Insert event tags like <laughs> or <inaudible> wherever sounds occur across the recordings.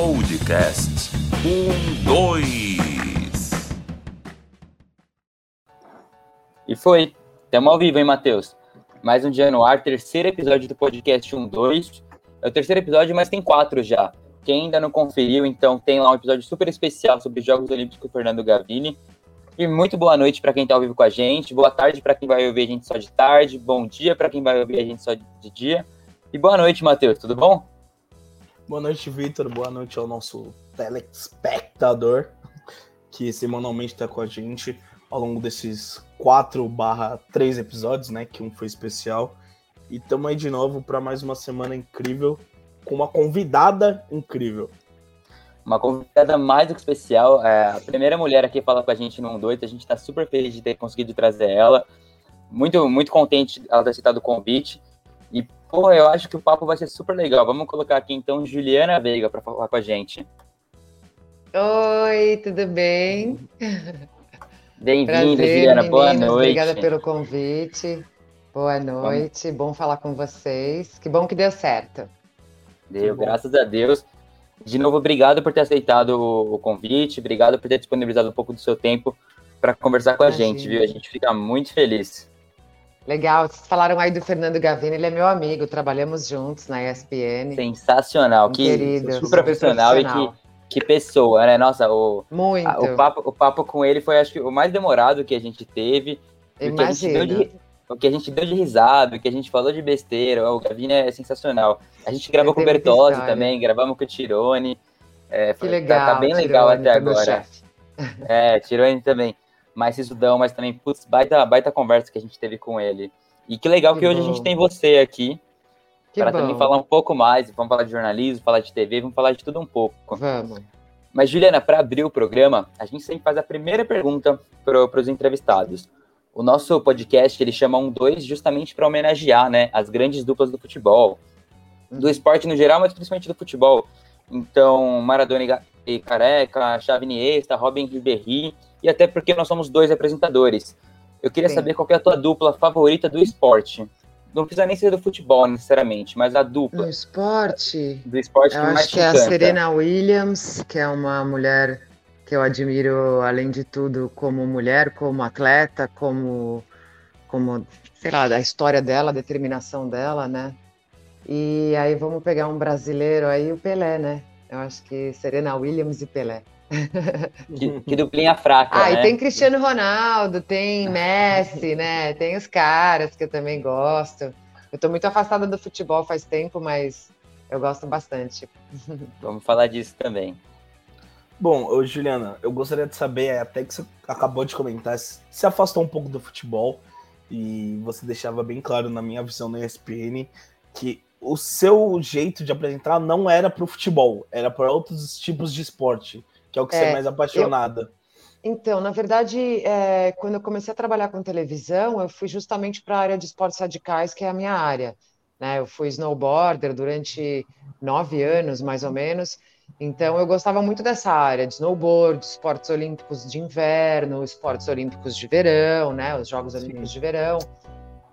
Podcast. Um, dois. E foi. Estamos ao vivo, hein, Matheus? Mais um dia no ar, terceiro episódio do podcast 1, 2. É o terceiro episódio, mas tem quatro já. Quem ainda não conferiu, então tem lá um episódio super especial sobre os Jogos Olímpicos com o Fernando Gavini. E muito boa noite para quem está ao vivo com a gente, boa tarde para quem vai ouvir a gente só de tarde, bom dia para quem vai ouvir a gente só de dia. E boa noite, Matheus, tudo bom? Boa noite, Vitor. Boa noite ao nosso telespectador que semanalmente está com a gente ao longo desses 4 barra 3 episódios, né? Que um foi especial. E estamos aí de novo para mais uma semana incrível com uma convidada incrível. Uma convidada mais do que especial, é a primeira mulher aqui fala com a gente no 1 a gente está super feliz de ter conseguido trazer ela. Muito, muito contente ela ter aceitado o convite. E, pô, eu acho que o papo vai ser super legal. Vamos colocar aqui então Juliana Veiga para falar com a gente. Oi, tudo bem? Bem-vinda, Juliana. Boa noite. Obrigada pelo convite. Boa noite. Vamos. Bom falar com vocês. Que bom que deu certo. Deu, graças a Deus. De novo, obrigado por ter aceitado o convite, obrigado por ter disponibilizado um pouco do seu tempo para conversar com a Imagina. gente, viu? A gente fica muito feliz. Legal, vocês falaram aí do Fernando Gavini, ele é meu amigo, trabalhamos juntos na ESPN. Sensacional, um que querido, super profissional, profissional, e que, que pessoa, né? Nossa, o, muito. A, o, papo, o papo com ele foi, acho que, o mais demorado que a gente teve. Imagina. O que a gente deu de risada, o que a gente falou de besteira, o Gavini é sensacional. A gente gravou com o Bertozzi também, gravamos com o Tirone. É, que legal. Tá, tá bem Tirone, legal até agora. É, Tirone também. Mais Sisudão, mas também, putz, baita, baita conversa que a gente teve com ele. E que legal que, que hoje a gente tem você aqui. Para também falar um pouco mais. Vamos falar de jornalismo, falar de TV, vamos falar de tudo um pouco. Vamos. Mas, Juliana, para abrir o programa, a gente sempre faz a primeira pergunta para os entrevistados. O nosso podcast ele chama um dois justamente para homenagear né, as grandes duplas do futebol, do uhum. esporte no geral, mas principalmente do futebol. Então, Maradona e Careca, Xavi Iniesta, Robin Ribéry, e até porque nós somos dois apresentadores. Eu queria Sim. saber qual é a tua dupla favorita do esporte. Não precisa nem ser do futebol necessariamente, mas a dupla. Do esporte? Do esporte eu que acho que é a Serena Williams, que é uma mulher que eu admiro, além de tudo, como mulher, como atleta, como, como sei lá, a história dela, a determinação dela, né? E aí vamos pegar um brasileiro aí, o Pelé, né? Eu acho que Serena Williams e Pelé. Que, que duplinha fraca. Ah, né? e tem Cristiano Ronaldo, tem Messi, né? Tem os caras que eu também gosto. Eu tô muito afastada do futebol faz tempo, mas eu gosto bastante. <laughs> Vamos falar disso também. Bom, Juliana, eu gostaria de saber, até que você acabou de comentar, se afastou um pouco do futebol e você deixava bem claro na minha visão na ESPN que o seu jeito de apresentar não era para o futebol, era para outros tipos de esporte, que é o que é, você é mais apaixonada. Eu... Então, na verdade, é, quando eu comecei a trabalhar com televisão, eu fui justamente para a área de esportes radicais, que é a minha área. Né? Eu fui snowboarder durante nove anos, mais ou menos, então eu gostava muito dessa área de snowboard, esportes olímpicos de inverno, esportes olímpicos de verão, né, os Jogos Olímpicos Sim. de verão.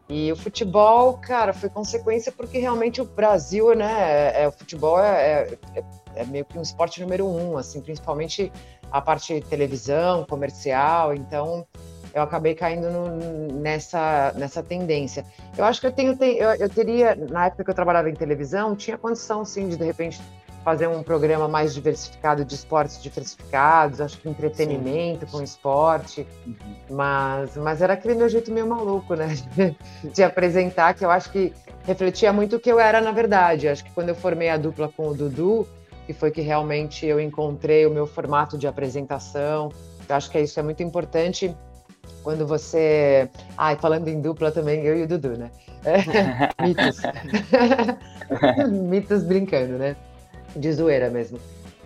E o futebol, cara, foi consequência porque realmente o Brasil, né, é, é o futebol é, é, é, meio que um esporte número um, assim, principalmente a parte de televisão, comercial. Então eu acabei caindo no, nessa, nessa tendência. Eu acho que eu tenho, eu, eu teria, na época que eu trabalhava em televisão, tinha condição sim de de repente fazer um programa mais diversificado de esportes diversificados, acho que entretenimento Sim. com esporte, uhum. mas, mas era aquele meu jeito meio maluco, né, <laughs> de, apresentar, que eu acho que refletia muito o que eu era na verdade. Acho que quando eu formei a dupla com o Dudu, que foi que realmente eu encontrei o meu formato de apresentação, eu acho que isso é muito importante quando você. Ah, falando em dupla também, eu e o Dudu, né? <laughs> Mitos. <laughs> Mitos brincando, né? De zoeira mesmo.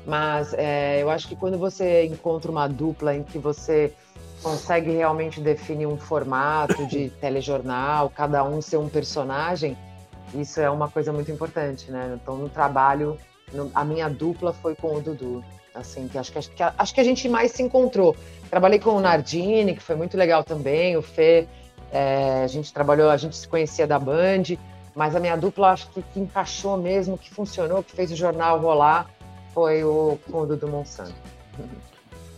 Mas é, eu acho que quando você encontra uma dupla em que você consegue realmente definir um formato de <laughs> telejornal, cada um ser um personagem, isso é uma coisa muito importante, né? Então, no trabalho, no, a minha dupla foi com o Dudu. Assim, que acho que, acho que, acho que a gente mais se encontrou. Trabalhei com o Nardini, que foi muito legal também, o Fê, é, a gente trabalhou, a gente se conhecia da Band, mas a minha dupla acho que, que encaixou mesmo, que funcionou, que fez o jornal rolar. foi o fundo do Monsanto.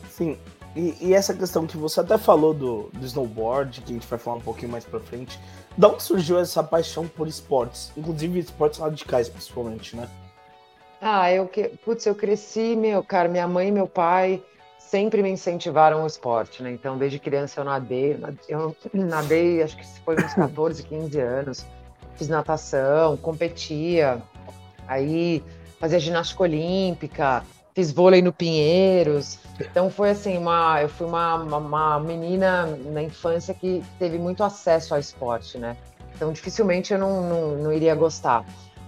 Sim, e, e, essa questão que você até falou do, do snowboard, que a gente vai falar um pouquinho mais pra frente, da onde surgiu essa paixão por esportes? Inclusive esportes radicais, principalmente, né? Ah, eu que. Putz, eu cresci, meu, cara, minha mãe e meu pai sempre me incentivaram ao esporte, né? Então, desde criança eu nadei. Eu nadei, acho que foi uns <laughs> 14, 15 anos. Fiz natação, competia. Aí fazia ginástica olímpica, fiz vôlei no Pinheiros. Então foi assim, uma, eu fui uma, uma, uma, menina na infância que teve muito acesso ao esporte, né? Então dificilmente eu não, não, não iria gostar.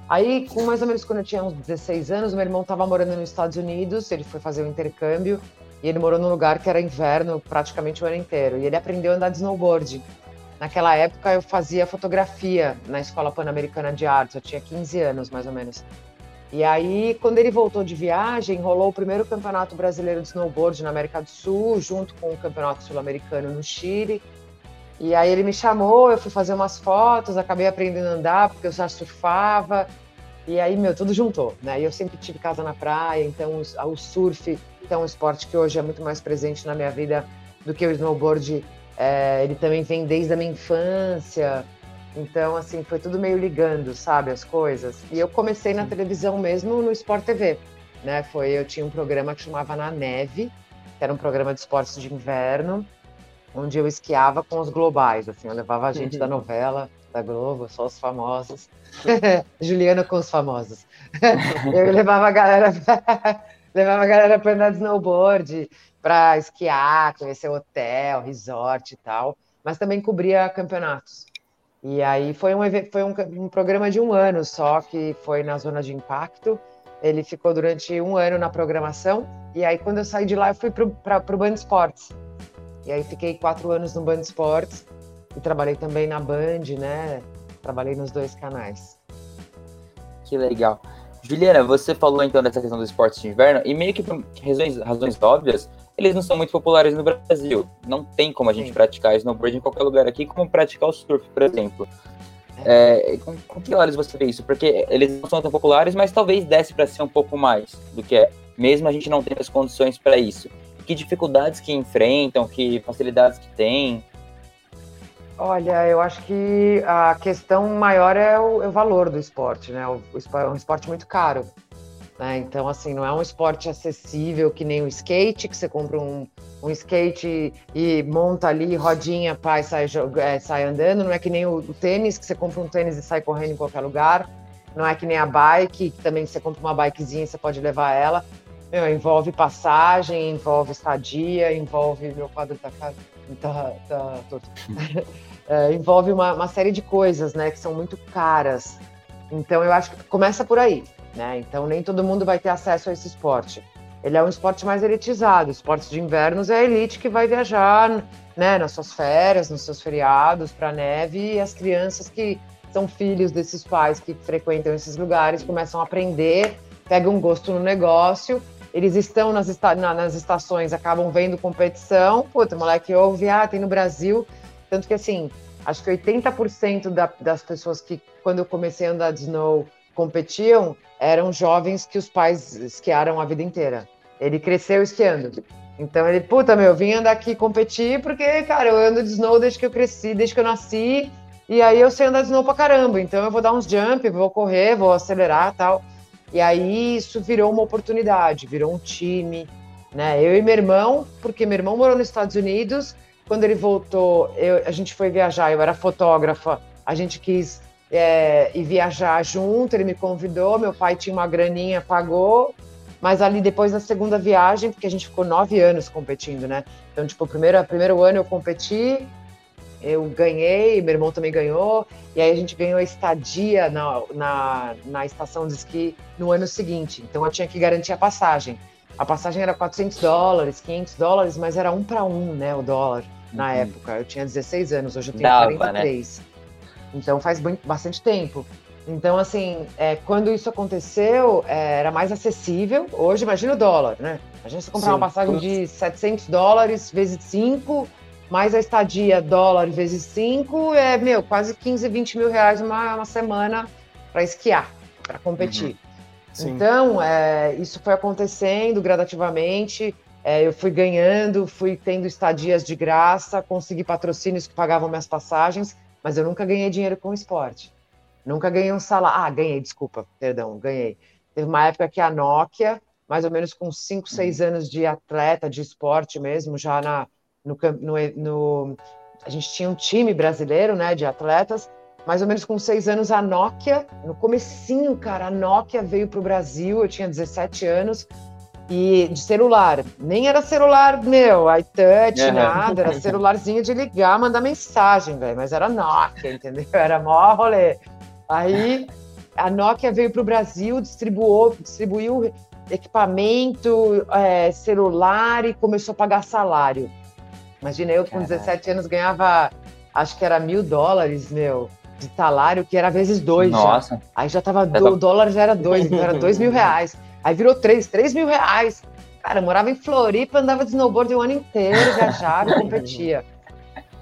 Aí, com mais ou menos quando eu tinha uns 16 anos, meu irmão estava morando nos Estados Unidos, ele foi fazer o um intercâmbio e ele morou num lugar que era inverno praticamente o ano inteiro. E ele aprendeu a andar de snowboard. Naquela época eu fazia fotografia na Escola Pan-Americana de Artes, eu tinha 15 anos mais ou menos. E aí, quando ele voltou de viagem, rolou o primeiro campeonato brasileiro de snowboard na América do Sul, junto com o campeonato sul-americano no Chile. E aí ele me chamou, eu fui fazer umas fotos, acabei aprendendo a andar, porque eu já surfava. E aí, meu, tudo juntou, né? E eu sempre tive casa na praia, então o, surf é um esporte que hoje é muito mais presente na minha vida do que o snowboard. É, ele também vem desde a minha infância. Então, assim, foi tudo meio ligando, sabe, as coisas. E eu comecei na televisão mesmo no Sport TV, né? Foi, eu tinha um programa que chamava Na Neve, que era um programa de esportes de inverno, onde eu esquiava com os globais, assim, eu levava a gente da novela, da Globo, só os famosos. <laughs> Juliana com os famosos. <laughs> eu levava a galera, levava a galera para andar de snowboard, para esquiar, conhecer hotel, resort e tal, mas também cobria campeonatos. E aí foi um, foi um, um programa de um ano só, que foi na zona de impacto. Ele ficou durante um ano na programação. E aí, quando eu saí de lá, eu fui para o Band Esportes. E aí, fiquei quatro anos no Band Esportes. E trabalhei também na Band, né? Trabalhei nos dois canais. Que legal. Juliana, você falou então dessa questão dos esportes de inverno, e meio que por razões, razões óbvias, eles não são muito populares no Brasil. Não tem como a gente Sim. praticar snowboard em qualquer lugar aqui, como praticar o surf, por exemplo. É, com, com, que olhos você vê isso? Porque eles não são tão populares, mas talvez desse para ser um pouco mais do que é, mesmo a gente não tendo as condições para isso. Que dificuldades que enfrentam, que facilidades que têm? Olha, eu acho que a questão maior é o, é o valor do esporte, né? O, é um esporte muito caro. Né? Então, assim, não é um esporte acessível que nem o skate, que você compra um, um skate e monta ali, rodinha, pai, sai, é, sai andando. Não é que nem o, o, tênis, que você compra um tênis e sai correndo em qualquer lugar. Não é que nem a bike, que também você compra uma bikezinha e você pode levar ela. Meu, envolve passagem, envolve estadia, envolve. Meu quadro tá, tá, tá, <laughs> é, envolve uma, uma série de coisas, né, que são muito caras. Então, eu acho que começa por aí. Né? Então nem todo mundo vai ter acesso a esse esporte. Ele é um esporte mais elitizado. Esportes de invernos é a elite que vai viajar né, nas suas férias, nos seus feriados, para neve, e as crianças que são filhos desses pais que frequentam esses lugares começam a aprender, pegam um gosto no negócio. Eles estão nas, esta nas estações, acabam vendo competição. Puta, moleque ouve, ah, tem no Brasil. Tanto que, assim, acho que 80% da, das pessoas que, quando eu comecei a andar de snow, competiam eram jovens que os pais esquiaram a vida inteira. Ele cresceu esquiando. Então ele, puta, meu, vim andar aqui competir porque, cara, eu ando de snow desde que eu cresci, desde que eu nasci, e aí eu sei andar de snow pra caramba. Então eu vou dar uns jump, vou correr, vou acelerar tal. E aí isso virou uma oportunidade, virou um time, né? Eu e meu irmão, porque meu irmão morou nos Estados Unidos, quando ele voltou, eu, a gente foi viajar, eu era fotógrafa, a gente quis é, e viajar junto. Ele me convidou, meu pai tinha uma graninha, pagou. Mas ali depois da segunda viagem, porque a gente ficou nove anos competindo, né? Então, tipo, primeiro, primeiro ano eu competi, eu ganhei, meu irmão também ganhou, e aí a gente ganhou estadia na, na, na estação de esqui no ano seguinte. Então eu tinha que garantir a passagem. A passagem era 400 dólares, 500 dólares, mas era um para um, né, o dólar na uhum. época. Eu tinha 16 anos, hoje eu tenho Dava, 43. Né? Então faz bastante tempo. Então, assim, é, quando isso aconteceu, é, era mais acessível. Hoje, imagina o dólar, né? Imagina você comprar Sim. uma passagem de 700 dólares vezes 5, mais a estadia dólar vezes 5, é, meu, quase 15, 20 mil reais uma, uma semana para esquiar, para competir. Uhum. Então, é, isso foi acontecendo gradativamente. É, eu fui ganhando, fui tendo estadias de graça, consegui patrocínios que pagavam minhas passagens, mas eu nunca ganhei dinheiro com esporte. Nunca ganhei um salário. Ah, ganhei, desculpa, perdão, ganhei. Teve uma época que a Nokia, mais ou menos com 5, 6 uhum. anos de atleta, de esporte mesmo, já na, no, no, no, A gente tinha um time brasileiro, né, de atletas, mais ou menos com seis anos, a Nokia, no comecinho, cara, a Nokia veio para o Brasil, eu tinha 17 anos, e de celular. Nem era celular, meu, iTouch, uhum. nada, era celularzinho de ligar, mandar mensagem, velho, mas era Nokia, entendeu? <laughs> Era mó rolê. Aí a Nokia veio para o Brasil, distribuiu, distribuiu equipamento, é, celular e começou a pagar salário. Imagina, eu com 17 anos ganhava, acho que era mil dólares, meu de salário, que era vezes dois. Nossa. Já. Aí já tava, do, o dólar já era dois, então era <laughs> dois mil reais. Aí virou três, três mil reais. Cara, eu morava em Floripa, andava de snowboard o ano inteiro, <laughs> viajava competia.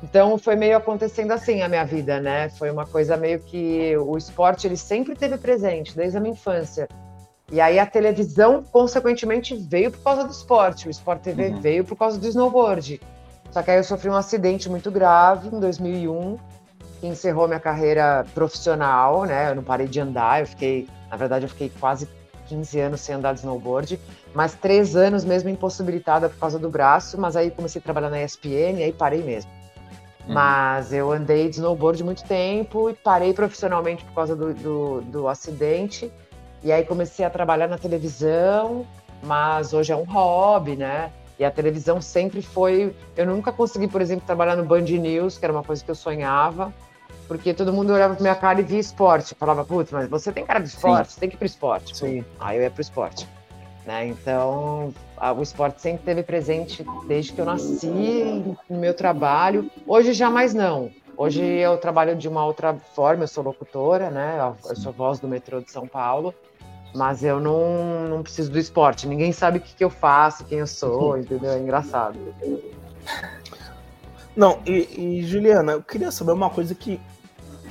Então foi meio acontecendo assim a minha vida, né? Foi uma coisa meio que o esporte ele sempre teve presente desde a minha infância. E aí a televisão consequentemente veio por causa do esporte, o Sport TV uhum. veio por causa do snowboard. Só que aí eu sofri um acidente muito grave em 2001 que encerrou minha carreira profissional, né? Eu não parei de andar, eu fiquei, na verdade, eu fiquei quase 15 anos sem andar de snowboard, mas três anos mesmo impossibilitada por causa do braço, mas aí comecei a trabalhar na ESPN e aí parei mesmo. Uhum. Mas eu andei de snowboard muito tempo e parei profissionalmente por causa do, do, do acidente. E aí comecei a trabalhar na televisão, mas hoje é um hobby, né? E a televisão sempre foi. Eu nunca consegui, por exemplo, trabalhar no Band News, que era uma coisa que eu sonhava porque todo mundo olhava pra minha cara e via esporte. Falava, putz, mas você tem cara de esporte, Sim. você tem que ir pro esporte. Sim. Aí eu ia pro esporte. Né? Então, a, o esporte sempre teve presente desde que eu nasci no meu trabalho. Hoje já mais não. Hoje eu trabalho de uma outra forma, eu sou locutora, né? Eu sou voz do metrô de São Paulo, mas eu não, não preciso do esporte. Ninguém sabe o que, que eu faço, quem eu sou, entendeu? É engraçado. Não, e, e Juliana, eu queria saber uma coisa que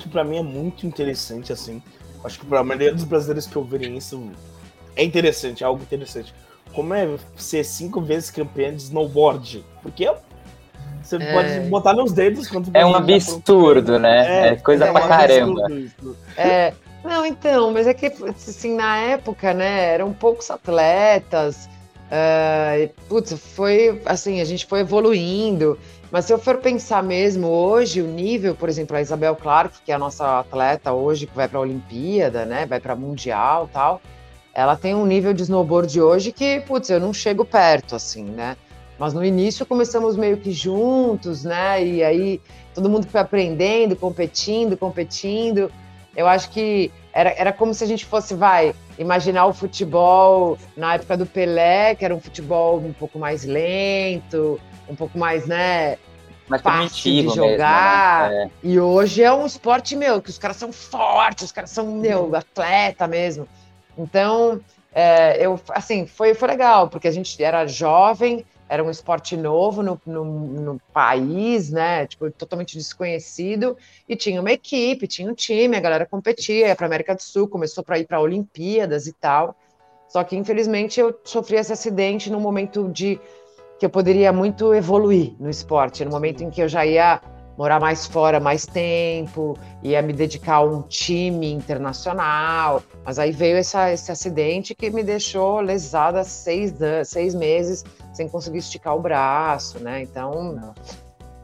que para mim é muito interessante, assim. Acho que para a maioria dos brasileiros que ouvirem isso é interessante, é algo interessante. Como é ser cinco vezes campeã de snowboard? Porque você é... pode botar nos dedos quando É um absurdo, né? É, é coisa é pra caramba. É. Não, então, mas é que, assim, na época, né, eram poucos atletas, uh, putz, foi, assim, a gente foi evoluindo, mas se eu for pensar mesmo hoje, o nível, por exemplo, a Isabel Clark, que é a nossa atleta hoje, que vai para a Olimpíada, né, vai para Mundial tal, ela tem um nível de snowboard hoje que, putz, eu não chego perto, assim, né? Mas no início começamos meio que juntos, né? E aí todo mundo foi aprendendo, competindo, competindo. Eu acho que era, era como se a gente fosse, vai, imaginar o futebol na época do Pelé, que era um futebol um pouco mais lento, um pouco mais, né? Mais fácil de jogar. Mesmo, né? é. E hoje é um esporte, meu, que os caras são fortes, os caras são, meu, atleta mesmo. Então, é, eu, assim, foi, foi legal, porque a gente era jovem, era um esporte novo no, no, no, país, né? Tipo, totalmente desconhecido. E tinha uma equipe, tinha um time, a galera competia, ia para América do Sul, começou para ir para Olimpíadas e tal. Só que, infelizmente, eu sofri esse acidente no momento de que eu poderia muito evoluir no esporte, no momento em que eu já ia morar mais fora mais tempo, ia me dedicar a um time internacional. Mas aí veio essa, esse acidente que me deixou lesada seis, seis meses sem conseguir esticar o braço, né? Então.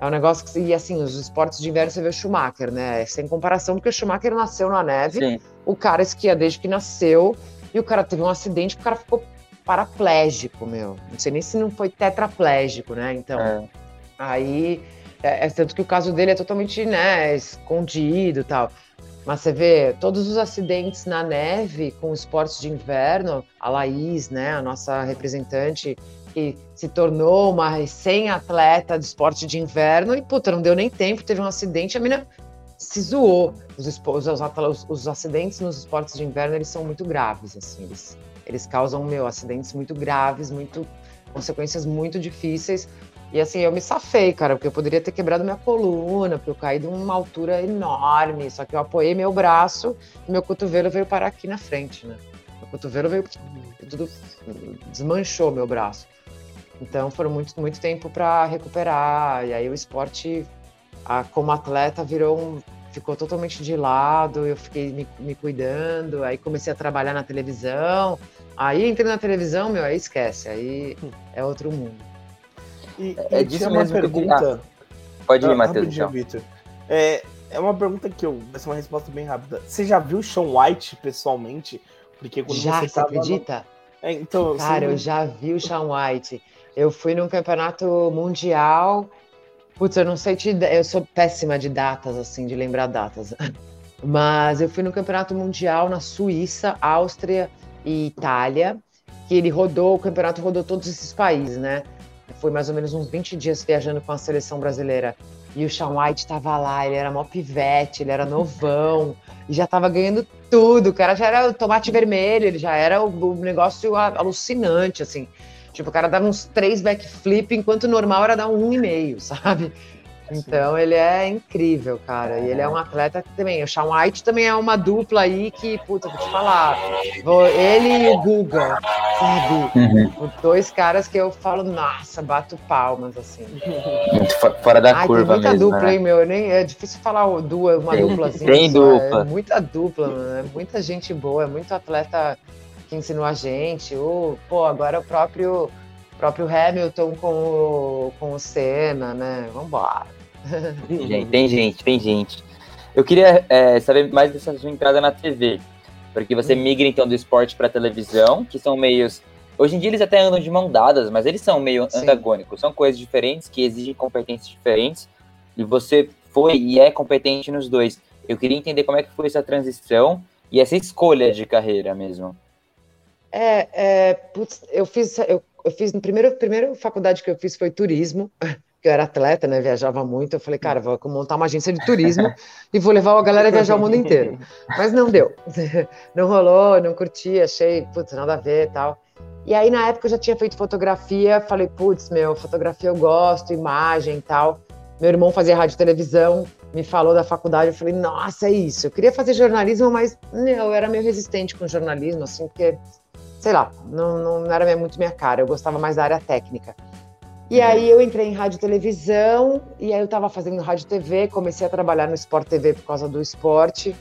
É um negócio que, e assim, os esportes de inverno você vê o Schumacher, né? Sem comparação, porque o Schumacher nasceu na neve, Sim. o cara esquia desde que nasceu, e o cara teve um acidente, o cara ficou paraplégico, meu. Não sei nem se não foi tetraplégico, né? Então, é. aí, é, é, tanto que o caso dele é totalmente, né, escondido tal. Mas você vê todos os acidentes na neve com esportes de inverno, a Laís, né, a nossa representante, que se tornou uma recém-atleta de esporte de inverno e, puta, não deu nem tempo, teve um acidente, a menina se zoou. Os, os, os, os acidentes nos esportes de inverno, eles são muito graves, assim, eles eles causam, meu, acidentes muito graves, muito consequências muito difíceis. E assim, eu me safei, cara, porque eu poderia ter quebrado minha coluna, porque eu caí de uma altura enorme, só que eu apoiei meu braço e meu cotovelo veio parar aqui na frente, né? Meu cotovelo veio tudo desmanchou meu braço. Então foram muito, muito tempo para recuperar. E aí o esporte, a, como atleta, virou um, ficou totalmente de lado. Eu fiquei me, me cuidando. Aí comecei a trabalhar na televisão. Aí entrei na televisão, meu, aí esquece. Aí é outro mundo. E, é, disso uma pergunta. Ah, pode ir, ah, Matheus. Então. Victor. É, é uma pergunta que eu. Vai ser uma resposta bem rápida. Você já viu o Sean White pessoalmente? Porque quando já, você, você acredita? No... É, então, Cara, eu já vi o Sean White. Eu fui num campeonato mundial. Putz, eu não sei te. Eu sou péssima de datas, assim, de lembrar datas. <laughs> Mas eu fui no campeonato mundial na Suíça, Áustria e Itália. Que ele rodou, o campeonato rodou todos esses países, né? Foi mais ou menos uns 20 dias viajando com a seleção brasileira. E o Sean White tava lá, ele era mó pivete, ele era novão, e já tava ganhando tudo. O cara já era o tomate vermelho, ele já era o, o negócio alucinante, assim. Tipo, o cara dava uns três backflip, enquanto o normal era dar um um e meio, sabe? Então ele é incrível, cara. E ele é um atleta que também. O Sean White também é uma dupla aí que, puta, vou te falar. Ele e o Guga, sabe? Uhum. Dois caras que eu falo, nossa, bato palmas, assim. Muito fora da Ai, curva tem muita mesmo, dupla, né? hein, meu? Nem, é difícil falar duas, uma dupla assim. Tem dupla. É muita dupla, mano. É muita gente boa, é muito atleta que ensinou a gente. O, pô, agora o próprio próprio Hamilton com o, com o Senna, né? Vambora. Gente, tem gente, tem gente. Eu queria é, saber mais dessa sua entrada na TV, porque você hum. migra então do esporte para televisão, que são meios. Hoje em dia eles até andam de mão dadas, mas eles são meio Sim. antagônicos, são coisas diferentes que exigem competências diferentes, e você foi e é competente nos dois. Eu queria entender como é que foi essa transição e essa escolha de carreira mesmo. É, é putz, eu fiz, eu, eu fiz, no primeiro, primeira faculdade que eu fiz foi turismo, que eu era atleta, né, viajava muito, eu falei, cara, vou montar uma agência de turismo <laughs> e vou levar a galera a viajar o mundo inteiro. Mas não deu, <laughs> não rolou, não curti, achei, putz, nada a ver e tal. E aí, na época, eu já tinha feito fotografia, falei, putz, meu, fotografia eu gosto, imagem e tal. Meu irmão fazia rádio e televisão, me falou da faculdade, eu falei, nossa, é isso. Eu queria fazer jornalismo, mas meu, eu era meio resistente com jornalismo, assim, porque sei lá, não, não era muito minha cara, eu gostava mais da área técnica. E uhum. aí eu entrei em rádio e televisão, e aí eu tava fazendo rádio e TV, comecei a trabalhar no Sport TV por causa do esporte.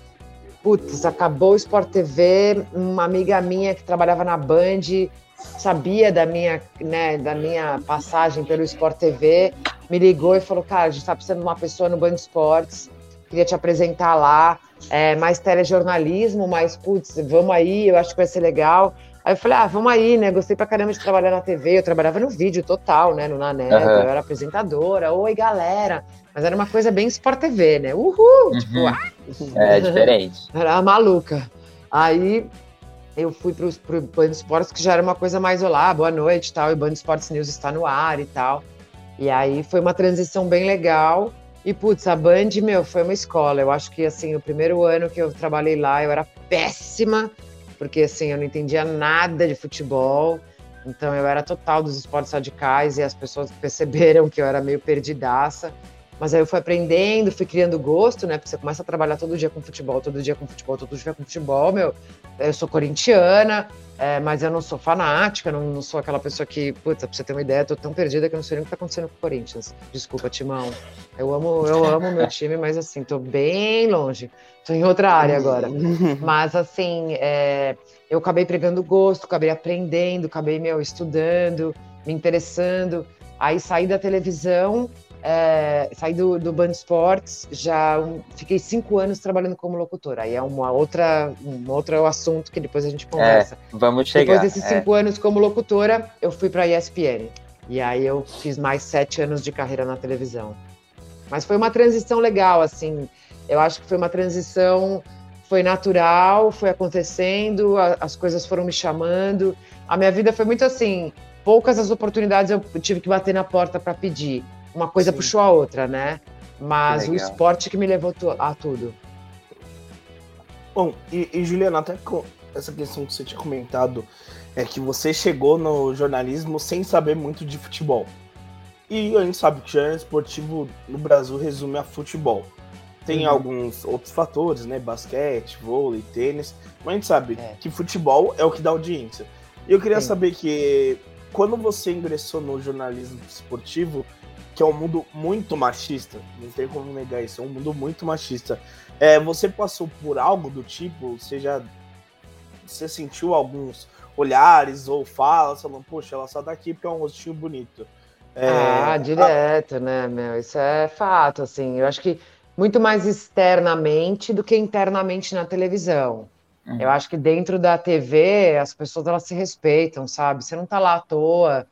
Putz, acabou o Sport TV, uma amiga minha que trabalhava na Band sabia da minha, né, da minha passagem pelo Sport TV, me ligou e falou, cara, a gente tá precisando de uma pessoa no Band Esportes, queria te apresentar lá, é, mais telejornalismo, mas, putz, vamos aí, eu acho que vai ser legal. Aí eu falei, ah, vamos aí, né? Gostei pra caramba de trabalhar na TV. Eu trabalhava no vídeo total, né? No Nanet, uhum. eu era apresentadora. Oi, galera. Mas era uma coisa bem Sport TV, né? Uhul! Uhum. Tipo, ah! É diferente. <laughs> era maluca. Aí eu fui pro, pro Band Esportes, que já era uma coisa mais, olá, boa noite e tal. E o Band Esportes News está no ar e tal. E aí foi uma transição bem legal. E, putz, a Band, meu, foi uma escola. Eu acho que, assim, o primeiro ano que eu trabalhei lá, eu era péssima porque assim, eu não entendia nada de futebol, então eu era total dos esportes radicais e as pessoas perceberam que eu era meio perdidaça. Mas aí eu fui aprendendo, fui criando gosto, né? Porque você começa a trabalhar todo dia com futebol, todo dia com futebol, todo dia com futebol, meu. Eu sou corintiana, é, mas eu não sou fanática, não, não, sou aquela pessoa que, putz, pra você ter uma ideia, tô tão perdida que eu não sei nem o que tá acontecendo com o Corinthians. Desculpa, Timão. Eu amo, eu amo meu time, mas assim, tô bem longe. Tô em outra área agora. <laughs> Mas assim, é, eu acabei pegando gosto, acabei aprendendo, acabei, meu, estudando, me interessando. Aí saí da televisão é, saí do, do Band Esportes, já um, fiquei cinco anos trabalhando como locutora. Aí é uma outra, um outro assunto que depois a gente conversa. É, vamos chegar. Depois desses é. cinco anos como locutora, eu fui para a ESPN. E aí eu fiz mais sete anos de carreira na televisão. Mas foi uma transição legal, assim. Eu acho que foi uma transição, foi natural, foi acontecendo, a, as coisas foram me chamando. A minha vida foi muito assim. Poucas as oportunidades eu tive que bater na porta para pedir uma coisa Sim. puxou a outra, né? Mas o esporte que me levou a tudo. Bom, e, e Juliana, até com essa questão que você tinha comentado, é que você chegou no jornalismo sem saber muito de futebol. E a gente sabe que o jornalismo esportivo no Brasil resume a futebol. tem uhum. alguns outros fatores, né? Basquete, vôlei, tênis. Mas a gente sabe é. que futebol é o que dá audiência. E eu queria Sim. saber que quando você ingressou no jornalismo esportivo, que é um mundo muito machista, não tem como negar isso, é um mundo muito machista. É, você passou por algo do tipo, você já você sentiu alguns olhares ou falas, falando, poxa, ela só daqui porque é um rostinho bonito. É, ah, direto, a... né, meu? Isso é fato, assim. Eu acho que muito mais externamente do que internamente na televisão. Uhum. Eu acho que dentro da TV as pessoas elas se respeitam, sabe? Você não tá lá à toa.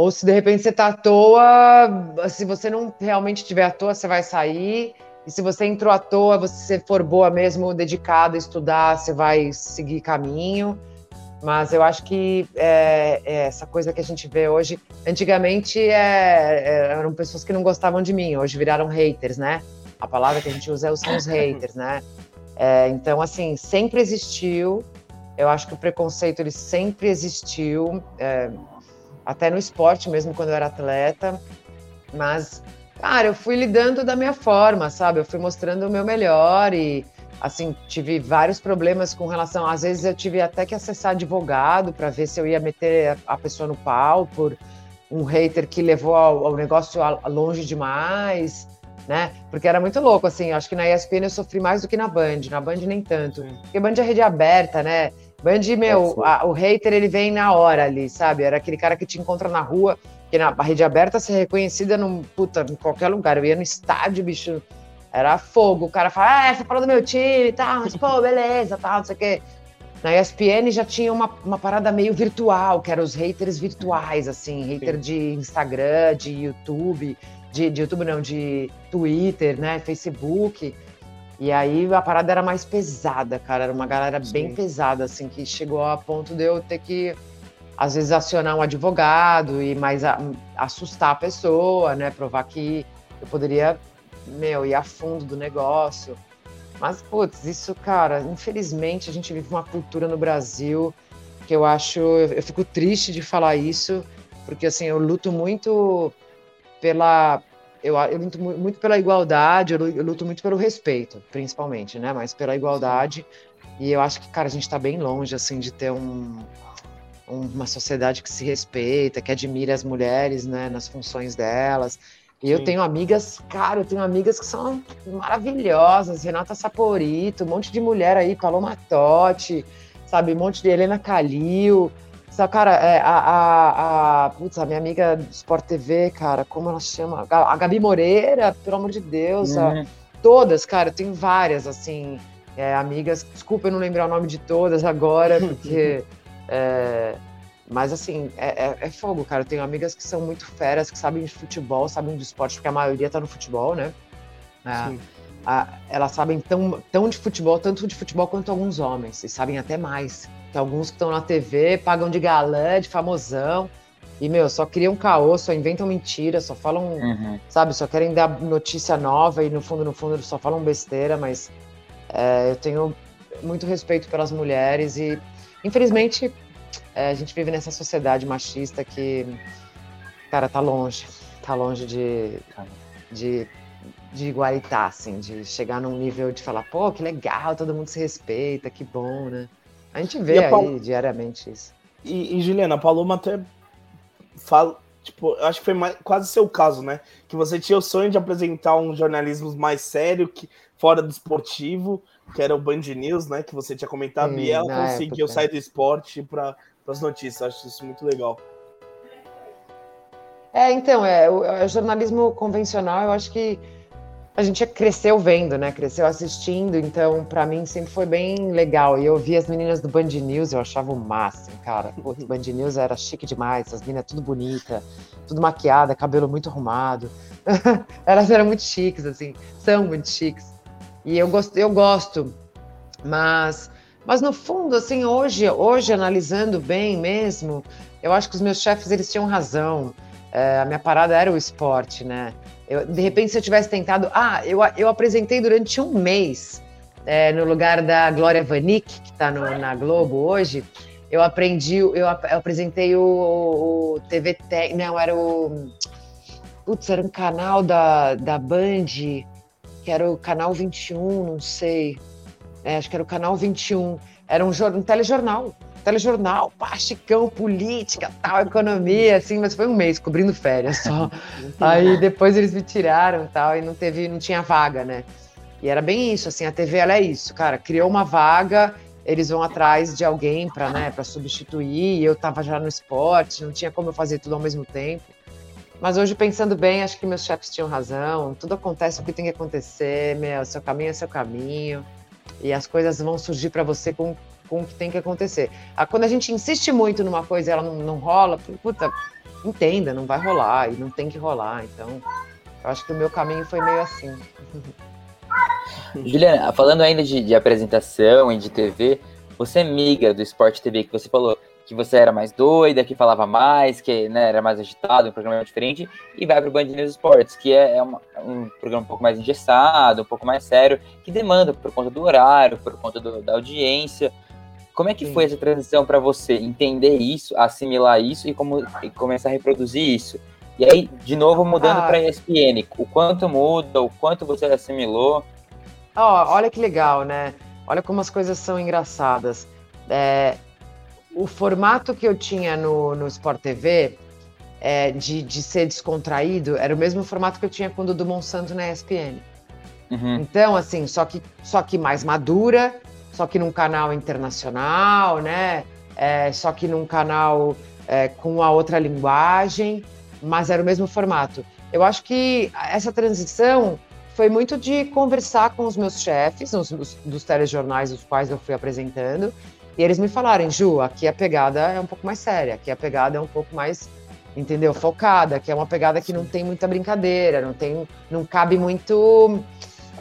Ou se de repente você tá à toa, se você não realmente estiver à toa, você vai sair. E se você entrou à toa, você for boa mesmo, dedicada a estudar, você vai seguir caminho. Mas eu acho que é, é essa coisa que a gente vê hoje, antigamente é, é eram pessoas que não gostavam de mim, hoje viraram haters, né? A palavra que a gente usa é são os haters, né? É, então, assim, sempre existiu. Eu acho que o preconceito ele sempre existiu, até no esporte mesmo quando eu era atleta. Mas, cara, eu fui lidando da minha forma, sabe? Eu fui mostrando o meu melhor e, assim, tive vários problemas com relação. Às vezes eu tive até que acessar advogado para ver se eu ia meter a pessoa no pau por um hater que levou ao, ao negócio longe demais né? Porque era muito louco, assim, acho que na ESPN eu sofri mais do que na Band, na Band nem tanto. Porque Band é rede aberta, né? Band, meu, a, o hater ele vem na hora ali, sabe? Era aquele cara que te encontra na rua, que na rede aberta ser reconhecida num, puta, em qualquer lugar. Eu ia no estádio, bicho, era fogo. O cara fala, ah, você falou do meu time e tal, mas pô, beleza, tal, não sei o quê. Na ESPN já tinha uma, uma parada meio virtual, que eram os haters virtuais, assim, hater Sim. de Instagram, de YouTube de, de YouTube não, de Twitter, né, Facebook. E aí a parada era mais pesada, cara. Era uma galera Sim. bem pesada, assim, que chegou a ponto de eu ter que, às vezes, acionar um advogado e mais a, assustar a pessoa, né? Provar que eu poderia, meu, ir a fundo do negócio. Mas, putz, isso, cara, infelizmente a gente vive uma cultura no Brasil que eu acho. Eu fico triste de falar isso, porque, assim, eu luto muito pela eu, eu luto muito pela igualdade, eu luto muito pelo respeito, principalmente, né? Mas pela igualdade. E eu acho que, cara, a gente está bem longe, assim, de ter um, uma sociedade que se respeita, que admira as mulheres, né, nas funções delas. E Sim. eu tenho amigas, cara, eu tenho amigas que são maravilhosas, Renata Saporito, um monte de mulher aí, Paloma Totti, sabe, um monte de Helena Calil, só, cara, é, a, a, a, putz, a minha amiga do Sport TV, cara, como ela chama? A Gabi Moreira, pelo amor de Deus. Uhum. A, todas, cara, eu tenho várias, assim, é, amigas. Desculpa eu não lembrar o nome de todas agora, <laughs> porque. é, mas, assim, é, é, é, fogo, cara. Eu tenho amigas que são muito feras, que sabem de futebol, sabem de esporte, porque a maioria tá no futebol, né? É, a, elas sabem tão, tão de futebol, tanto de futebol quanto alguns homens, e sabem até mais. Tem alguns que estão na TV, pagam de galã, de famosão. E, meu, só criam caô, só inventam mentira, só falam, uhum. sabe, só querem dar notícia nova e no fundo, no fundo, só falam besteira, mas é, eu tenho muito respeito pelas mulheres e, infelizmente, é, a gente vive nessa sociedade machista que, cara, tá longe, tá longe de, de, de igualitar, assim, de chegar num nível de falar, pô, que legal, todo mundo se respeita, que bom, né? A gente vê aí Pal... diariamente isso. E, e, Juliana, a Paloma até fala, tipo, eu acho que foi mais, quase seu caso, né? Que você tinha o sonho de apresentar um jornalismo mais sério, que fora do esportivo, que era o Band News, né? Que você tinha comentado, Sim, e ela conseguiu época. sair do esporte para as notícias. Acho isso muito legal. É, então, é, o, o jornalismo convencional, eu acho que a gente cresceu vendo, né? Cresceu assistindo, então para mim sempre foi bem legal. E eu vi as meninas do Band News, eu achava o máximo, cara. <laughs> O Band News era chique demais, as meninas tudo bonita, tudo maquiada, cabelo muito arrumado. <laughs> Elas eram muito chiques, assim, são muito chiques. E eu gosto, eu gosto, mas, mas no fundo, assim, hoje, hoje analisando bem mesmo, eu acho que os meus chefes eles tinham razão. É, a minha parada era o esporte, né? Eu, de repente, se eu tivesse tentado. Ah, eu, eu apresentei durante um mês é, no lugar da Glória Vanik, que está na Globo hoje. Eu aprendi, eu, eu apresentei o, o TV Tech. Não, era o. Putz, era um canal da, da Band, que era o Canal 21, não sei. É, acho que era o Canal 21. Era um, um telejornal. Telejornal, pá, política, tal, economia, assim, mas foi um mês cobrindo férias só. <laughs> Aí depois eles me tiraram tal, e não teve, não tinha vaga, né? E era bem isso, assim, a TV ela é isso, cara, criou uma vaga, eles vão atrás de alguém para né, pra substituir, eu tava já no esporte, não tinha como eu fazer tudo ao mesmo tempo. Mas hoje, pensando bem, acho que meus chefes tinham razão, tudo acontece o que tem que acontecer, meu, seu caminho é seu caminho, e as coisas vão surgir para você com, com o que tem que acontecer. Ah, quando a gente insiste muito numa coisa e ela não, não rola, puta, entenda, não vai rolar, e não tem que rolar, então... Eu acho que o meu caminho foi meio assim. <laughs> Juliana, falando ainda de, de, apresentação e de TV, você migra do Sport TV que você falou que você era mais doida, que falava mais, que né, era mais agitado, um programa diferente, e vai para o Band News Sports, que é, é uma, um programa um pouco mais engessado, um pouco mais sério, que demanda por conta do horário, por conta do, da audiência. Como é que Sim. foi essa transição para você entender isso, assimilar isso e, como, e começar a reproduzir isso? E aí, de novo, mudando ah. para ESPN, o quanto muda, o quanto você assimilou? Ó, oh, olha que legal, né? Olha como as coisas são engraçadas. É, o formato que eu tinha no, no Sport TV é, de, de ser descontraído era o mesmo formato que eu tinha quando do Monsanto na ESPN. Uhum. Então, assim, só que, só que mais madura, só que num canal internacional, né? É, só que num canal é, com a outra linguagem mas era o mesmo formato. Eu acho que essa transição foi muito de conversar com os meus chefes, os, os, dos telejornais os quais eu fui apresentando, e eles me falaram, Ju, aqui a pegada é um pouco mais séria, aqui a pegada é um pouco mais, entendeu, focada, que é uma pegada que não tem muita brincadeira, não tem, não cabe muito,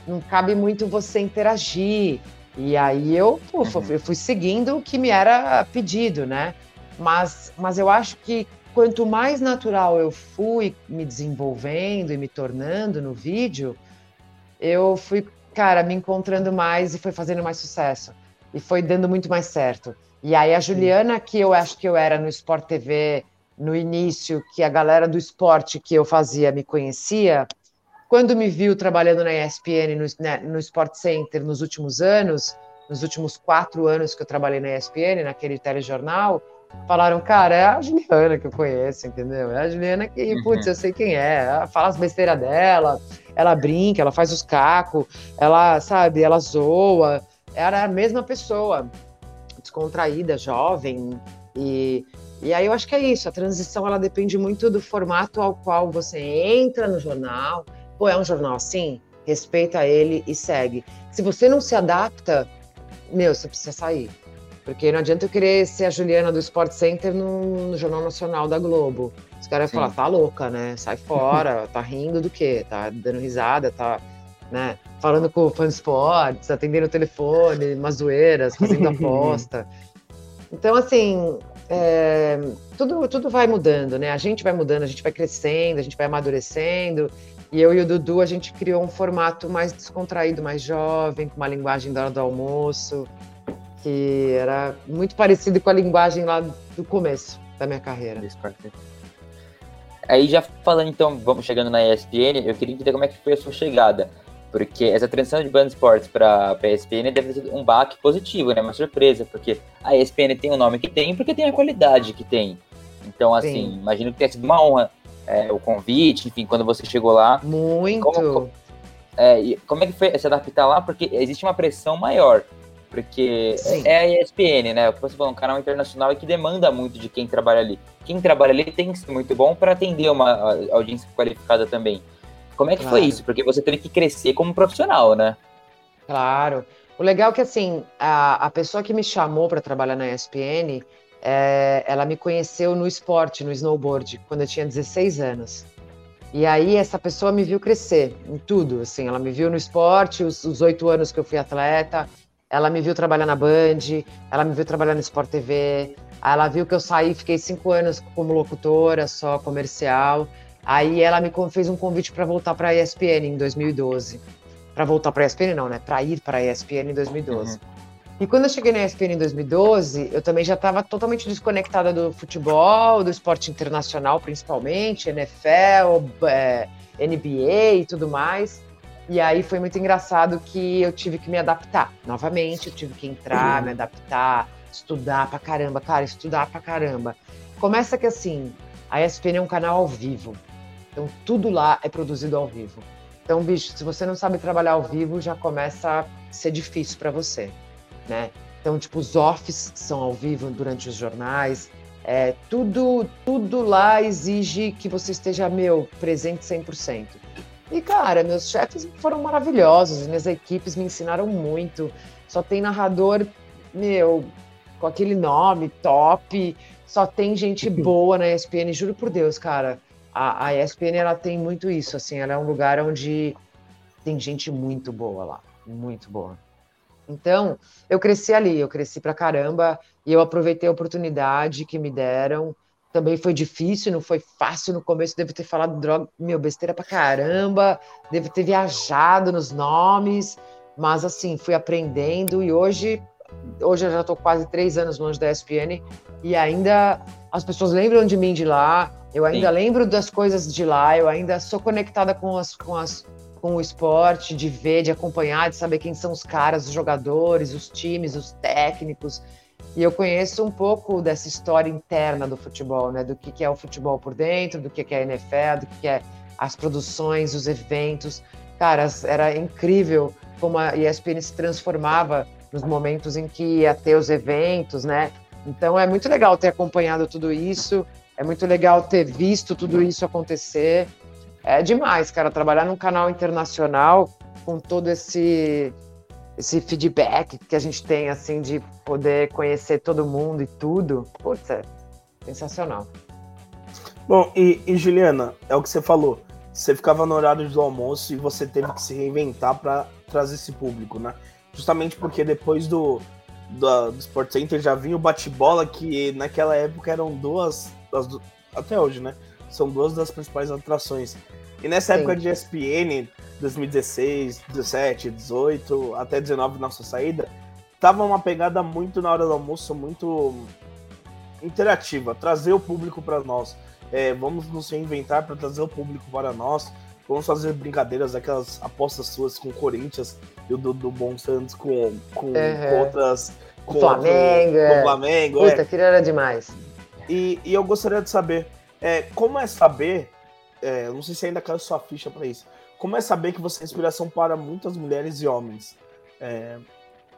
não cabe muito você interagir. E aí eu, pô, uhum. eu fui seguindo o que me era pedido, né? Mas, mas eu acho que quanto mais natural eu fui me desenvolvendo e me tornando no vídeo, eu fui, cara, me encontrando mais e foi fazendo mais sucesso. E foi dando muito mais certo. E aí a Juliana, que eu acho que eu era no Sport TV no início, que a galera do esporte que eu fazia me conhecia, quando me viu trabalhando na ESPN, no, né, no Sport Center nos últimos anos, nos últimos quatro anos que eu trabalhei na ESPN, naquele telejornal, falaram, cara, é a Juliana que eu conheço, entendeu? É a Juliana que, uhum. putz, eu sei quem é. Ela fala as besteiras dela, ela brinca, ela faz os cacos, ela, sabe, ela zoa. Era a mesma pessoa, descontraída, jovem. E, e aí eu acho que é isso, a transição ela depende muito do formato ao qual você entra no jornal. Pô, é um jornal assim? Respeita ele e segue. Se você não se adapta, meu, você precisa sair. Porque não adianta eu querer ser a Juliana do Sport Center no, no Jornal Nacional da Globo. Os caras vão falar, tá louca, né? Sai fora, <laughs> tá rindo do quê? Tá dando risada, tá né? falando com o fã esportes, atendendo o telefone, umas zoeiras, fazendo <laughs> aposta. Então, assim, é, tudo, tudo vai mudando, né? A gente vai mudando, a gente vai crescendo, a gente vai amadurecendo. E eu e o Dudu, a gente criou um formato mais descontraído, mais jovem, com uma linguagem da hora do almoço que era muito parecido com a linguagem lá do começo da minha carreira. Aí já falando então, vamos chegando na ESPN, eu queria entender como é que foi a sua chegada, porque essa transição de Band Sports para a ESPN deve ser um baque positivo, né? Uma surpresa, porque a ESPN tem o nome que tem, porque tem a qualidade que tem. Então, assim, Sim. imagino que tenha sido uma honra é, o convite, enfim, quando você chegou lá. Muito. Como, é, como é que foi se adaptar lá? Porque existe uma pressão maior. Porque Sim. é a ESPN, né? O que você falou, um canal internacional que demanda muito de quem trabalha ali. Quem trabalha ali tem que ser muito bom para atender uma audiência qualificada também. Como é que claro. foi isso? Porque você teve que crescer como profissional, né? Claro. O legal é que, assim, a, a pessoa que me chamou para trabalhar na ESPN, é, ela me conheceu no esporte, no snowboard, quando eu tinha 16 anos. E aí essa pessoa me viu crescer em tudo, assim, ela me viu no esporte, os oito anos que eu fui atleta, ela me viu trabalhar na Band, ela me viu trabalhar no Sport TV, ela viu que eu saí, fiquei cinco anos como locutora, só comercial. Aí ela me fez um convite para voltar para a ESPN em 2012. Para voltar para a ESPN não, né? Para ir para a ESPN em 2012. Uhum. E quando eu cheguei na ESPN em 2012, eu também já estava totalmente desconectada do futebol, do esporte internacional principalmente, NFL, é, NBA e tudo mais. E aí foi muito engraçado que eu tive que me adaptar. Novamente, eu tive que entrar, me adaptar, estudar pra caramba, cara, estudar pra caramba. Começa que assim, a ESPN é um canal ao vivo. Então tudo lá é produzido ao vivo. Então, bicho, se você não sabe trabalhar ao vivo, já começa a ser difícil para você, né? Então, tipo, os offs são ao vivo durante os jornais. É, tudo, tudo lá exige que você esteja, meu, presente 100%. E, cara, meus chefes foram maravilhosos, minhas equipes me ensinaram muito. Só tem narrador, meu, com aquele nome top, só tem gente <laughs> boa na ESPN, juro por Deus, cara. A, a ESPN, ela tem muito isso, assim, ela é um lugar onde tem gente muito boa lá, muito boa. Então, eu cresci ali, eu cresci pra caramba, e eu aproveitei a oportunidade que me deram, também foi difícil, não foi fácil no começo, devo ter falado droga, meu, besteira pra caramba, devo ter viajado nos nomes, mas assim, fui aprendendo e hoje, hoje eu já tô quase três anos longe da ESPN e ainda as pessoas lembram de mim de lá, eu ainda Sim. lembro das coisas de lá, eu ainda sou conectada com as, com as com o esporte, de ver, de acompanhar, de saber quem são os caras, os jogadores, os times, os técnicos. E eu conheço um pouco dessa história interna do futebol, né? Do que, que é o futebol por dentro, do que, que é a NFL, do que, que é as produções, os eventos. Cara, era incrível como a ESPN se transformava nos momentos em que ia ter os eventos, né? Então é muito legal ter acompanhado tudo isso, é muito legal ter visto tudo isso acontecer. É demais, cara, trabalhar num canal internacional com todo esse esse feedback que a gente tem, assim, de poder conhecer todo mundo e tudo, putz, é sensacional. Bom, e, e Juliana, é o que você falou, você ficava no horário do almoço e você teve que se reinventar para trazer esse público, né? Justamente porque depois do, do, do Sport Center já vinha o bate-bola, que naquela época eram duas, até hoje, né? São duas das principais atrações. E nessa Sim. época de ESPN, 2016, 17, 18, até 19, nossa saída, tava uma pegada muito na hora do almoço, muito interativa, trazer o público para nós. É, vamos nos reinventar para trazer o público para nós. Vamos fazer brincadeiras, aquelas apostas suas com o Corinthians e o do, do Bom Santos com, com, uhum. com outras. Com Flamengo. Outro, com o Flamengo. Puta, é. aquilo era demais. E, e eu gostaria de saber é, como é saber é, não sei se ainda caiu sua ficha para isso. Como é saber que você é inspiração para muitas mulheres e homens? É,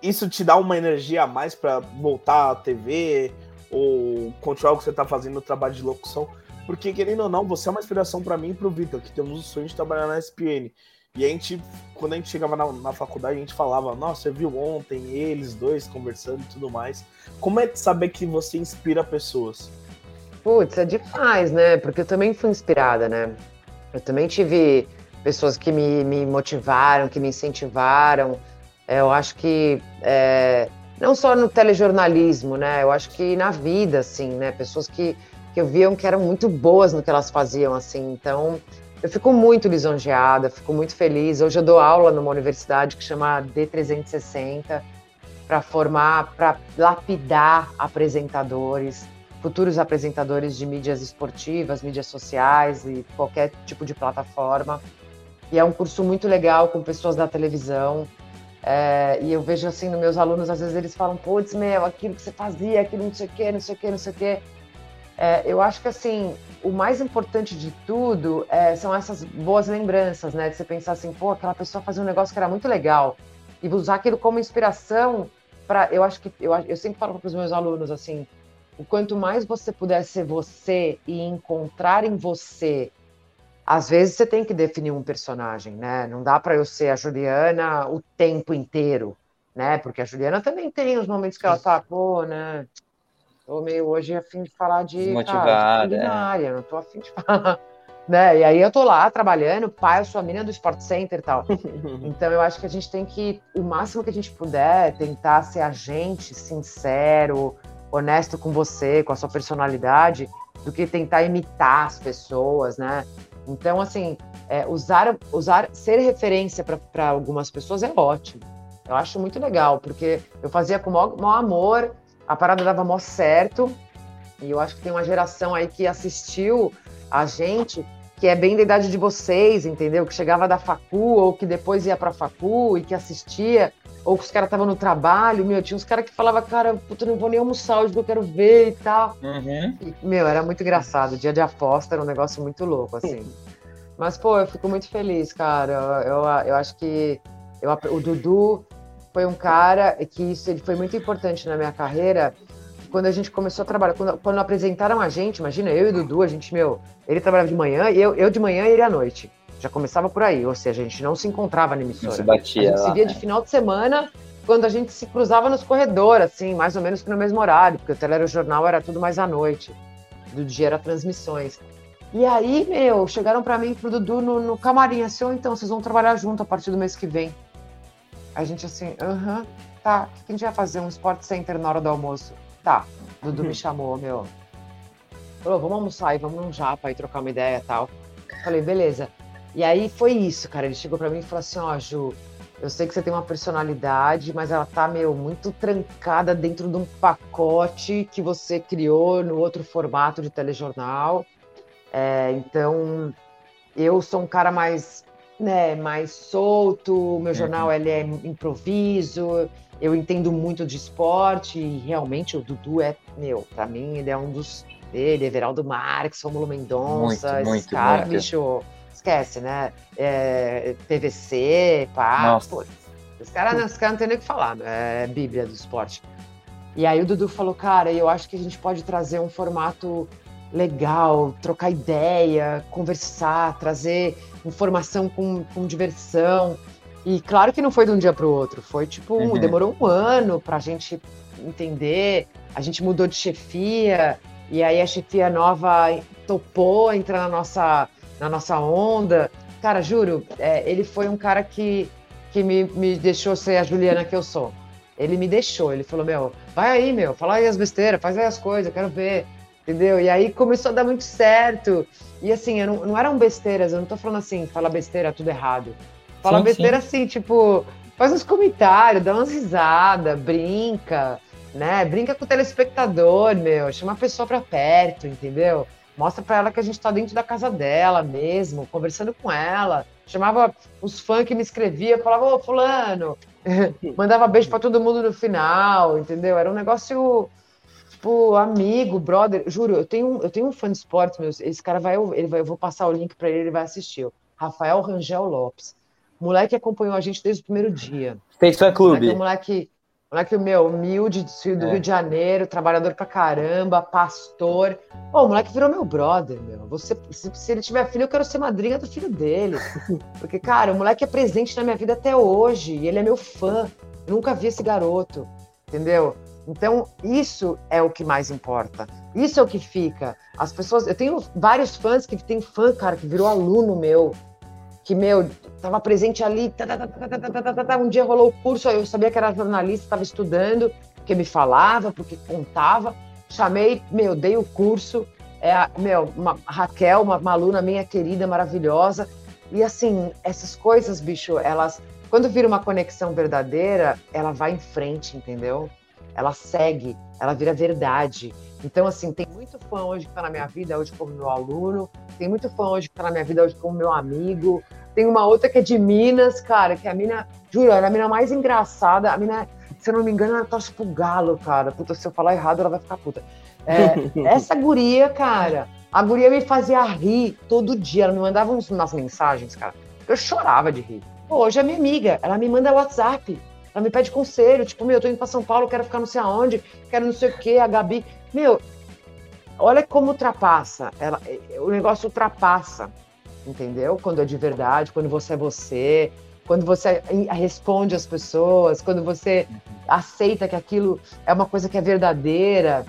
isso te dá uma energia a mais para voltar à TV ou continuar o que você está fazendo no trabalho de locução? Porque, querendo ou não, você é uma inspiração para mim e para o Vitor, que temos o sonho de trabalhar na SPN. E a gente, quando a gente chegava na, na, faculdade, a gente falava, nossa, você viu ontem eles dois conversando e tudo mais. Como é saber que você inspira pessoas? Putz, é demais, né? Porque eu também fui inspirada, né? Eu também tive pessoas que me, me motivaram, que me incentivaram. É, eu acho que é, não só no telejornalismo, né? Eu acho que na vida, assim, né? Pessoas que, que eu viam que eram muito boas no que elas faziam, assim. Então, eu fico muito lisonjeada, fico muito feliz. Hoje eu dou aula numa universidade que chama D360 para formar, para lapidar apresentadores futuros apresentadores de mídias esportivas, mídias sociais e qualquer tipo de plataforma. E é um curso muito legal com pessoas da televisão. É, e eu vejo assim nos meus alunos, às vezes eles falam, putz, meu, aquilo que você fazia, aquilo não sei o quê, não sei o quê, não sei o quê. É, eu acho que assim, o mais importante de tudo é, são essas boas lembranças, né? De você pensar assim, pô, aquela pessoa fazia um negócio que era muito legal. E usar aquilo como inspiração para. Eu acho que. Eu, eu sempre falo para os meus alunos assim, o quanto mais você puder ser você e encontrar em você, às vezes você tem que definir um personagem, né? Não dá para eu ser a Juliana o tempo inteiro, né? Porque a Juliana também tem os momentos que ela tá, pô, né? Tô meio hoje afim de falar de, Desmotivada, de culinária, é. não tô afim de <laughs> falar. Né? E aí eu tô lá trabalhando, pai, eu sou a menina do Sport Center e tal. <laughs> então eu acho que a gente tem que, o máximo que a gente puder, tentar ser a gente, sincero, honesto com você, com a sua personalidade, do que tentar imitar as pessoas, né? Então, assim, é, usar, usar, ser referência para algumas pessoas é ótimo. Eu acho muito legal, porque eu fazia com o maior, amor, a parada dava mó certo, e eu acho que tem uma geração aí que assistiu a gente que é bem da idade de vocês, entendeu? Que chegava da facu ou que depois ia pra facu e que assistia, ou que os caras estavam no trabalho, meu, tinha uns caras que falavam, cara, puta, não vou nem almoçar hoje que eu quero ver e tal. Uhum. E, meu, era muito engraçado, dia de aposta era um negócio muito louco, assim. Mas, pô, eu fico muito feliz, cara. Eu, eu, eu acho que eu, o Dudu foi um cara que isso ele foi muito importante na minha carreira, quando a gente começou a trabalhar, quando, quando apresentaram a gente, imagina, eu e o Dudu, a gente, meu, ele trabalhava de manhã, e eu, eu de manhã e ele à noite. Já começava por aí, ou seja, a gente não se encontrava na emissora. se batia a gente lá, se via né? de final de semana, quando a gente se cruzava nos corredores, assim, mais ou menos que no mesmo horário, porque o telejornal era tudo mais à noite, do dia era transmissões. E aí, meu, chegaram para mim e pro Dudu no, no camarim, assim, ou então, vocês vão trabalhar junto a partir do mês que vem. A gente assim, aham, tá, o que a gente vai fazer? Um Sport Center na hora do almoço? Tá, Dudu me chamou, meu. Falou, vamos almoçar aí, vamos num japa aí trocar uma ideia e tal. Falei, beleza. E aí foi isso, cara. Ele chegou pra mim e falou assim: Ó, Ju, eu sei que você tem uma personalidade, mas ela tá, meu, muito trancada dentro de um pacote que você criou no outro formato de telejornal. É, então, eu sou um cara mais, né, mais solto. Meu jornal ele é improviso. Eu entendo muito de esporte e realmente o Dudu é, meu, pra mim ele é um dos ele, Everaldo Marques, Rômulo Mendonça, Muito, esses caras, muito. Esquece, né? É, PVC, pá, pô, os caras os caras não tem nem o que falar, é bíblia do esporte. E aí o Dudu falou, cara, eu acho que a gente pode trazer um formato legal, trocar ideia, conversar, trazer informação com, com diversão. E claro que não foi de um dia para o outro, foi tipo, um- Uhum. demorou um ano para a gente entender. A gente mudou de chefia, e aí a chefia nova topou entrar na nossa, na nossa onda. Cara, juro, é, ele foi um cara que, que me, me deixou ser a Juliana que eu sou. Ele me deixou, ele falou, meu, vai aí, meu, fala aí as besteiras, faz aí as coisas, eu quero ver, entendeu? E aí começou a dar muito certo. E assim, eu não, não eram besteiras, eu não tô falando assim, fala besteira, tudo errado. Fala Sim, besteira assim, tipo, faz uns comentários, dá umas risadas, brinca, né? Brinca com o telespectador, meu, chama a pessoa pra perto, entendeu? Mostra pra ela que a gente tá dentro da casa dela mesmo, conversando com ela. Chamava os fãs que me escrevia, falava, ô, fulano, <laughs> mandava beijo pra todo mundo no final, entendeu? Era um negócio, tipo, amigo, brother. Juro, eu tenho, um- eu tenho um fã de esportes, meu, esse cara vai, ele vai, eu vou passar o link pra ele, ele vai assistir. o Rafael Rangel Lopes. Moleque acompanhou a gente desde o primeiro dia. Fez fã Moleque, clube. um moleque, moleque meu, humilde do do É. Rio de Janeiro, trabalhador pra caramba, pastor. Ô, o moleque virou meu brother, meu. Você, se, se ele tiver filho, eu quero ser madrinha do filho dele. <laughs> Porque, cara, o moleque é presente na minha vida até hoje. E ele é meu fã. Eu nunca vi esse garoto, entendeu? Então, isso é o que mais importa. Isso é o que fica. As pessoas. Eu tenho vários fãs que tem fã, cara, que virou aluno meu que, meu, estava presente ali. Tá, tá, tá, um dia rolou o curso, eu sabia que era jornalista, estava estudando, porque me falava, porque contava. Chamei, meu, dei o curso. É, meu, uma, Raquel, uma, uma aluna minha querida, maravilhosa. E assim, essas coisas, bicho, elas. Quando vira uma conexão verdadeira, ela vai em frente, entendeu? Ela segue, ela vira verdade então, assim, tem muito fã hoje que tá na minha vida, hoje como meu aluno, tem muito fã hoje que tá na minha vida hoje como meu amigo. Tem uma outra que é de Minas, cara, que é a mina, juro, ela é a mina mais engraçada. A mina, se eu não me engano, ela torce pro galo, cara. Puta, se eu falar errado, ela vai ficar puta. É, <laughs> essa guria, cara, a guria me fazia rir todo dia. Ela me mandava umas mensagens, cara. Eu chorava de rir. Pô, hoje é minha amiga, ela me manda WhatsApp. Ela me pede conselho, tipo, meu, eu tô indo pra São Paulo, quero ficar não sei aonde, quero não sei o quê, a Gabi. Meu, olha como ultrapassa. Ela, o negócio ultrapassa, entendeu? Quando é de verdade, quando você é você, quando você responde às pessoas, quando você aceita que aquilo é uma coisa que é verdadeira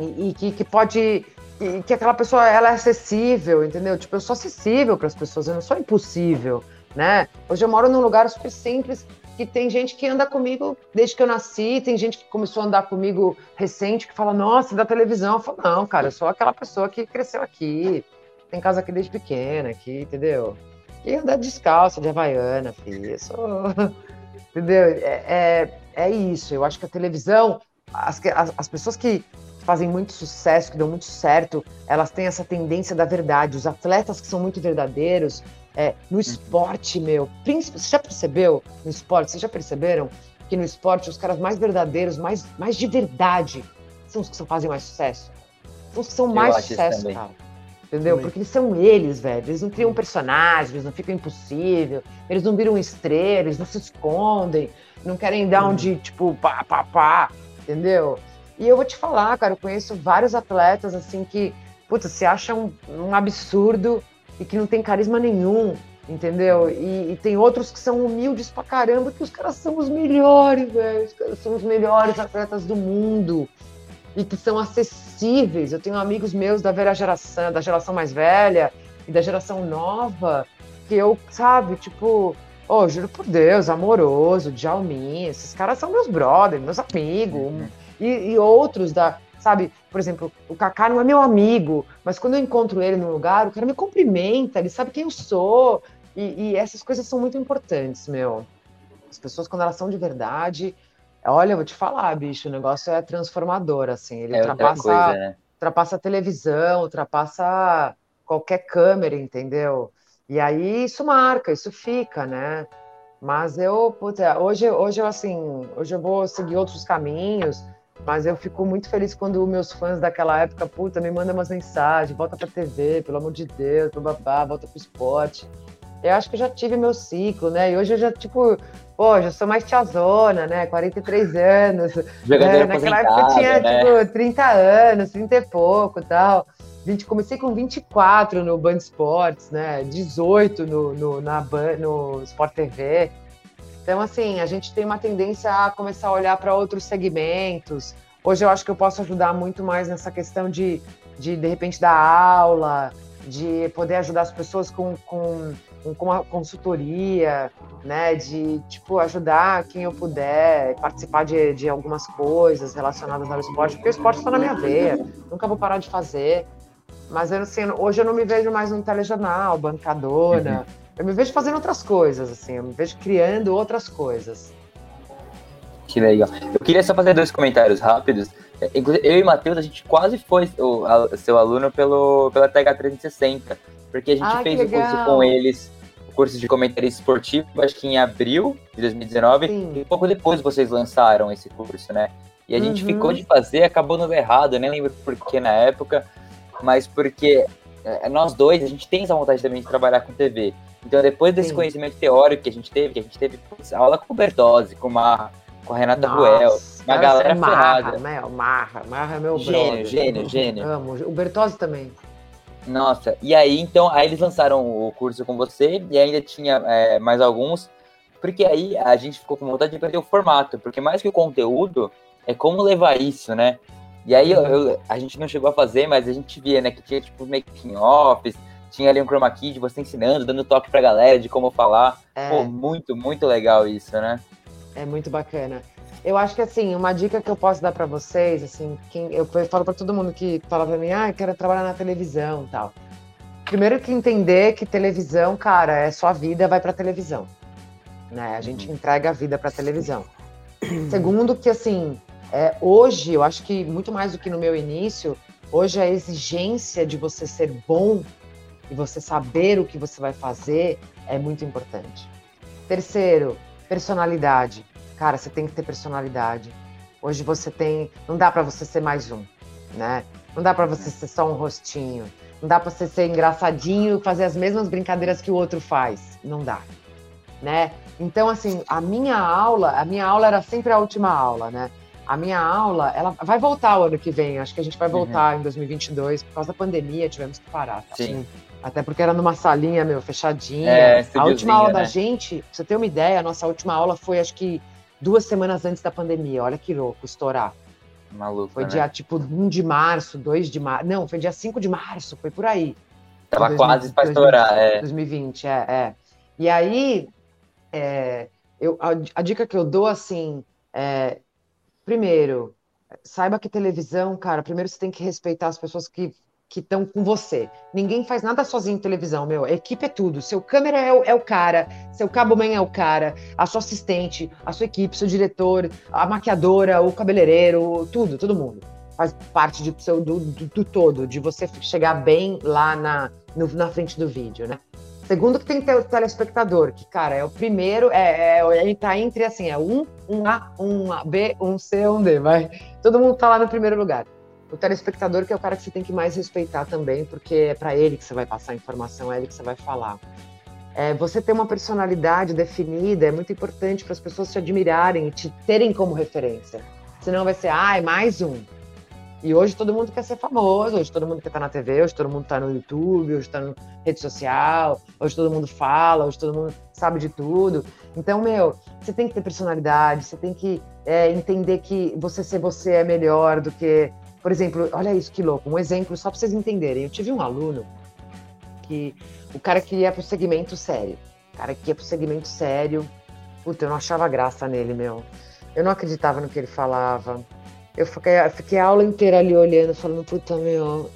e, e que, que pode. e que aquela pessoa ela é acessível, entendeu? Tipo, eu sou acessível para as pessoas, eu não sou impossível, né? Hoje eu moro num lugar super simples que tem gente que anda comigo desde que eu nasci, tem gente que começou a andar comigo recente que fala, nossa, da televisão. Eu falo, não, cara, eu sou aquela pessoa que cresceu aqui, tem casa aqui desde pequena, aqui, entendeu? E anda descalça, de havaiana, filho. Eu sou. <laughs> entendeu? É, é, é isso. Eu acho que a televisão, as, as, as pessoas que fazem muito sucesso, que dão muito certo, elas têm essa tendência da verdade. Os atletas que são muito verdadeiros, é, no esporte, meu, você já percebeu no esporte, vocês já perceberam que no esporte os caras mais verdadeiros, mais, mais de verdade, são os que fazem mais sucesso? São os que são mais sucesso, cara. Entendeu? Também. Porque eles são eles, velho. Eles não criam personagens, eles não ficam impossível, eles não viram estrela, eles não se escondem, não querem dar um de tipo pá, pá, pá, entendeu? E eu vou te falar, cara, eu conheço vários atletas assim que, puta, se acham um absurdo e que não tem carisma nenhum, entendeu? E, e, tem outros que são humildes pra caramba, que os caras são os melhores, velho. Os caras são os melhores atletas do mundo e que são acessíveis. Eu tenho amigos meus da velha geração, da geração mais velha e da geração nova, que eu, sabe, tipo, oh, juro por Deus, amoroso, Djalmin, esses caras são meus brothers, meus amigos. Uhum. E, e outros da, sabe? Por exemplo, o Kaká não é meu amigo, mas quando eu encontro ele num lugar, o cara me cumprimenta, ele sabe quem eu sou. E, e essas coisas são muito importantes, meu. As pessoas, quando elas são de verdade, olha, eu vou te falar, bicho, o negócio é transformador, assim. Ele é ultrapassa, coisa, né? ultrapassa a televisão, ultrapassa qualquer câmera, entendeu? E aí isso marca, isso fica, né? Mas eu, puta, hoje, hoje eu assim, hoje eu vou seguir outros caminhos. Mas eu fico muito feliz quando meus fãs daquela época, puta, me mandam umas mensagens, volta pra TV, pelo amor de Deus, babá, volta pro esporte. Eu acho que eu já tive meu ciclo, né? E hoje eu já, tipo, pô, já sou mais tiazona, né? 43 anos. Jogadora é, naquela época eu tinha, né? tipo, 30 anos, 30 e pouco tal. 20, comecei com 24 no Band Esportes, né? 18 no, no, na, no Sport TV. Então, assim, a gente tem uma tendência a começar a olhar para outros segmentos. Hoje eu acho que eu posso ajudar muito mais nessa questão de, de, de repente, dar aula, de poder ajudar as pessoas com, com, com a consultoria, né? De, tipo, ajudar quem eu puder, participar de, de algumas coisas relacionadas ao esporte, porque o esporte está na minha veia, nunca vou parar de fazer. Mas assim, hoje eu não me vejo mais num telejornal, bancadora. Uhum eu me vejo fazendo outras coisas, assim, eu me vejo criando outras coisas. Que legal. Eu queria só fazer dois comentários rápidos. É, eu e o Matheus, a gente quase foi seu aluno pelo, pela TH360, porque a gente ah, fez o curso com eles, o curso de comentário esportivo, acho que em abril de 2019, Sim. e pouco depois vocês lançaram esse curso, né? E a gente uhum. ficou de fazer, acabou no errado, nem lembro por que na época, mas porque nós dois, a gente tem essa vontade também de trabalhar com TV. Então, depois desse Sim. conhecimento teórico que a gente teve, que a gente teve putz, aula com o Bertozzi, com, a, com a Renata Nossa, Ruel, uma galera é marra, ferrada. Meu, marra, marra é meu gênio, brother. Gênio, gênio, Amo. O Bertozzi também. Nossa, e aí, então, aí eles lançaram o curso com você, e ainda tinha é, mais alguns, porque aí a gente ficou com vontade de perder o formato, porque mais que o conteúdo, é como levar isso, né? E aí eu, eu, a gente não chegou a fazer, mas a gente via, né, que tinha tipo making offs, tinha ali um chroma key de você ensinando, dando toque pra galera de como falar. É. Pô, muito, muito legal isso, né? É muito bacana. Eu acho que assim, uma dica que eu posso dar para vocês, assim, quem, eu falo para todo mundo que fala para mim, ah, quero trabalhar na televisão, tal. Primeiro que entender que televisão, cara, é sua vida, vai para televisão, né? A gente uhum. entrega a vida para televisão. Segundo que assim, é, hoje, eu acho que muito mais do que no meu início, hoje a exigência de você ser bom e você saber o que você vai fazer é muito importante. Terceiro, personalidade. Cara, você tem que ter personalidade. Hoje você tem, não dá para você ser mais um, né? Não dá para você ser só um rostinho. Não dá para você ser engraçadinho fazer as mesmas brincadeiras que o outro faz. Não dá, né? Então assim, a minha aula, a minha aula era sempre a última aula, né? A minha aula, ela vai voltar o ano que vem. Acho que a gente vai voltar uhum. em 2022 por causa da pandemia, tivemos que parar. Tá? Sim. Até porque era numa salinha, meu, fechadinha. É, a última aula né? da gente, pra você ter uma ideia, a nossa última aula foi acho que duas semanas antes da pandemia. Olha que louco, estourar. Maluco. Foi né? dia tipo 1 de março, 2 de março. Não, foi dia 5 de março, foi por aí. Tava 2020, quase pra estourar, 2020, é. 2020, é, é. E aí, é, eu, a, a, dica que eu dou, assim, é, primeiro, saiba que televisão, cara, primeiro você tem que respeitar as pessoas que que estão com você. Ninguém faz nada sozinho em televisão, meu. A equipe é tudo. Seu câmera é o, é o cara, seu cabo man é o cara, a sua assistente, a sua equipe, seu diretor, a maquiadora, o cabeleireiro, tudo, todo mundo. faz parte de, do, do, do todo, de você chegar bem lá na, no, na frente do vídeo, né? Segundo que tem o telespectador, que, cara, é o primeiro, é, é, ele tá entre, assim, é um, um A, um A, B, um C, um D, vai. Todo mundo tá lá no primeiro lugar. O telespectador que é o cara que você tem que mais respeitar também, porque é para ele que você vai passar a informação, é ele que você vai falar. É, você ter uma personalidade definida é muito importante para as pessoas te admirarem e te terem como referência. Senão vai ser, ah, é mais um. E hoje todo mundo quer ser famoso, hoje todo mundo quer estar na TV, hoje todo mundo está no YouTube, hoje está na rede social, hoje todo mundo fala, hoje todo mundo sabe de tudo. Então, meu, você tem que ter personalidade, você tem que é, entender que você ser você é melhor do que. Por exemplo, olha isso que louco, um exemplo só para vocês entenderem. Eu tive um aluno que o cara queria para o segmento sério. O cara que ia para o segmento sério. Puta, eu não achava graça nele, meu. Eu não acreditava no que ele falava eu fiquei, fiquei a aula inteira ali olhando, falando, puta, meu,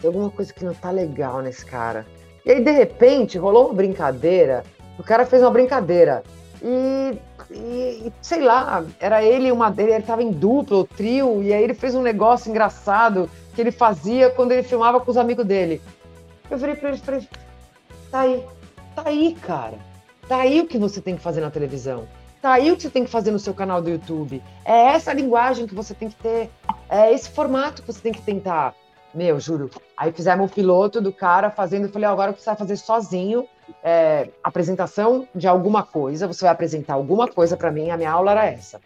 tem alguma coisa que não tá legal nesse cara. E aí, de repente, rolou uma brincadeira, o cara fez uma brincadeira. E, e sei lá, era ele e uma dele, ele tava em dupla ou trio, e aí ele fez um negócio engraçado que ele fazia quando ele filmava com os amigos dele. Eu virei pra ele e falei, tá aí, tá aí, cara. Tá aí o que você tem que fazer na televisão. Tá aí o que você tem que fazer no seu canal do YouTube. É essa linguagem que você tem que ter. É esse formato que você tem que tentar. Meu, juro. Aí fizemos o piloto do cara fazendo. Eu falei, oh, agora você vai fazer sozinho é, apresentação de alguma coisa. Você vai apresentar alguma coisa para mim. A minha aula era essa.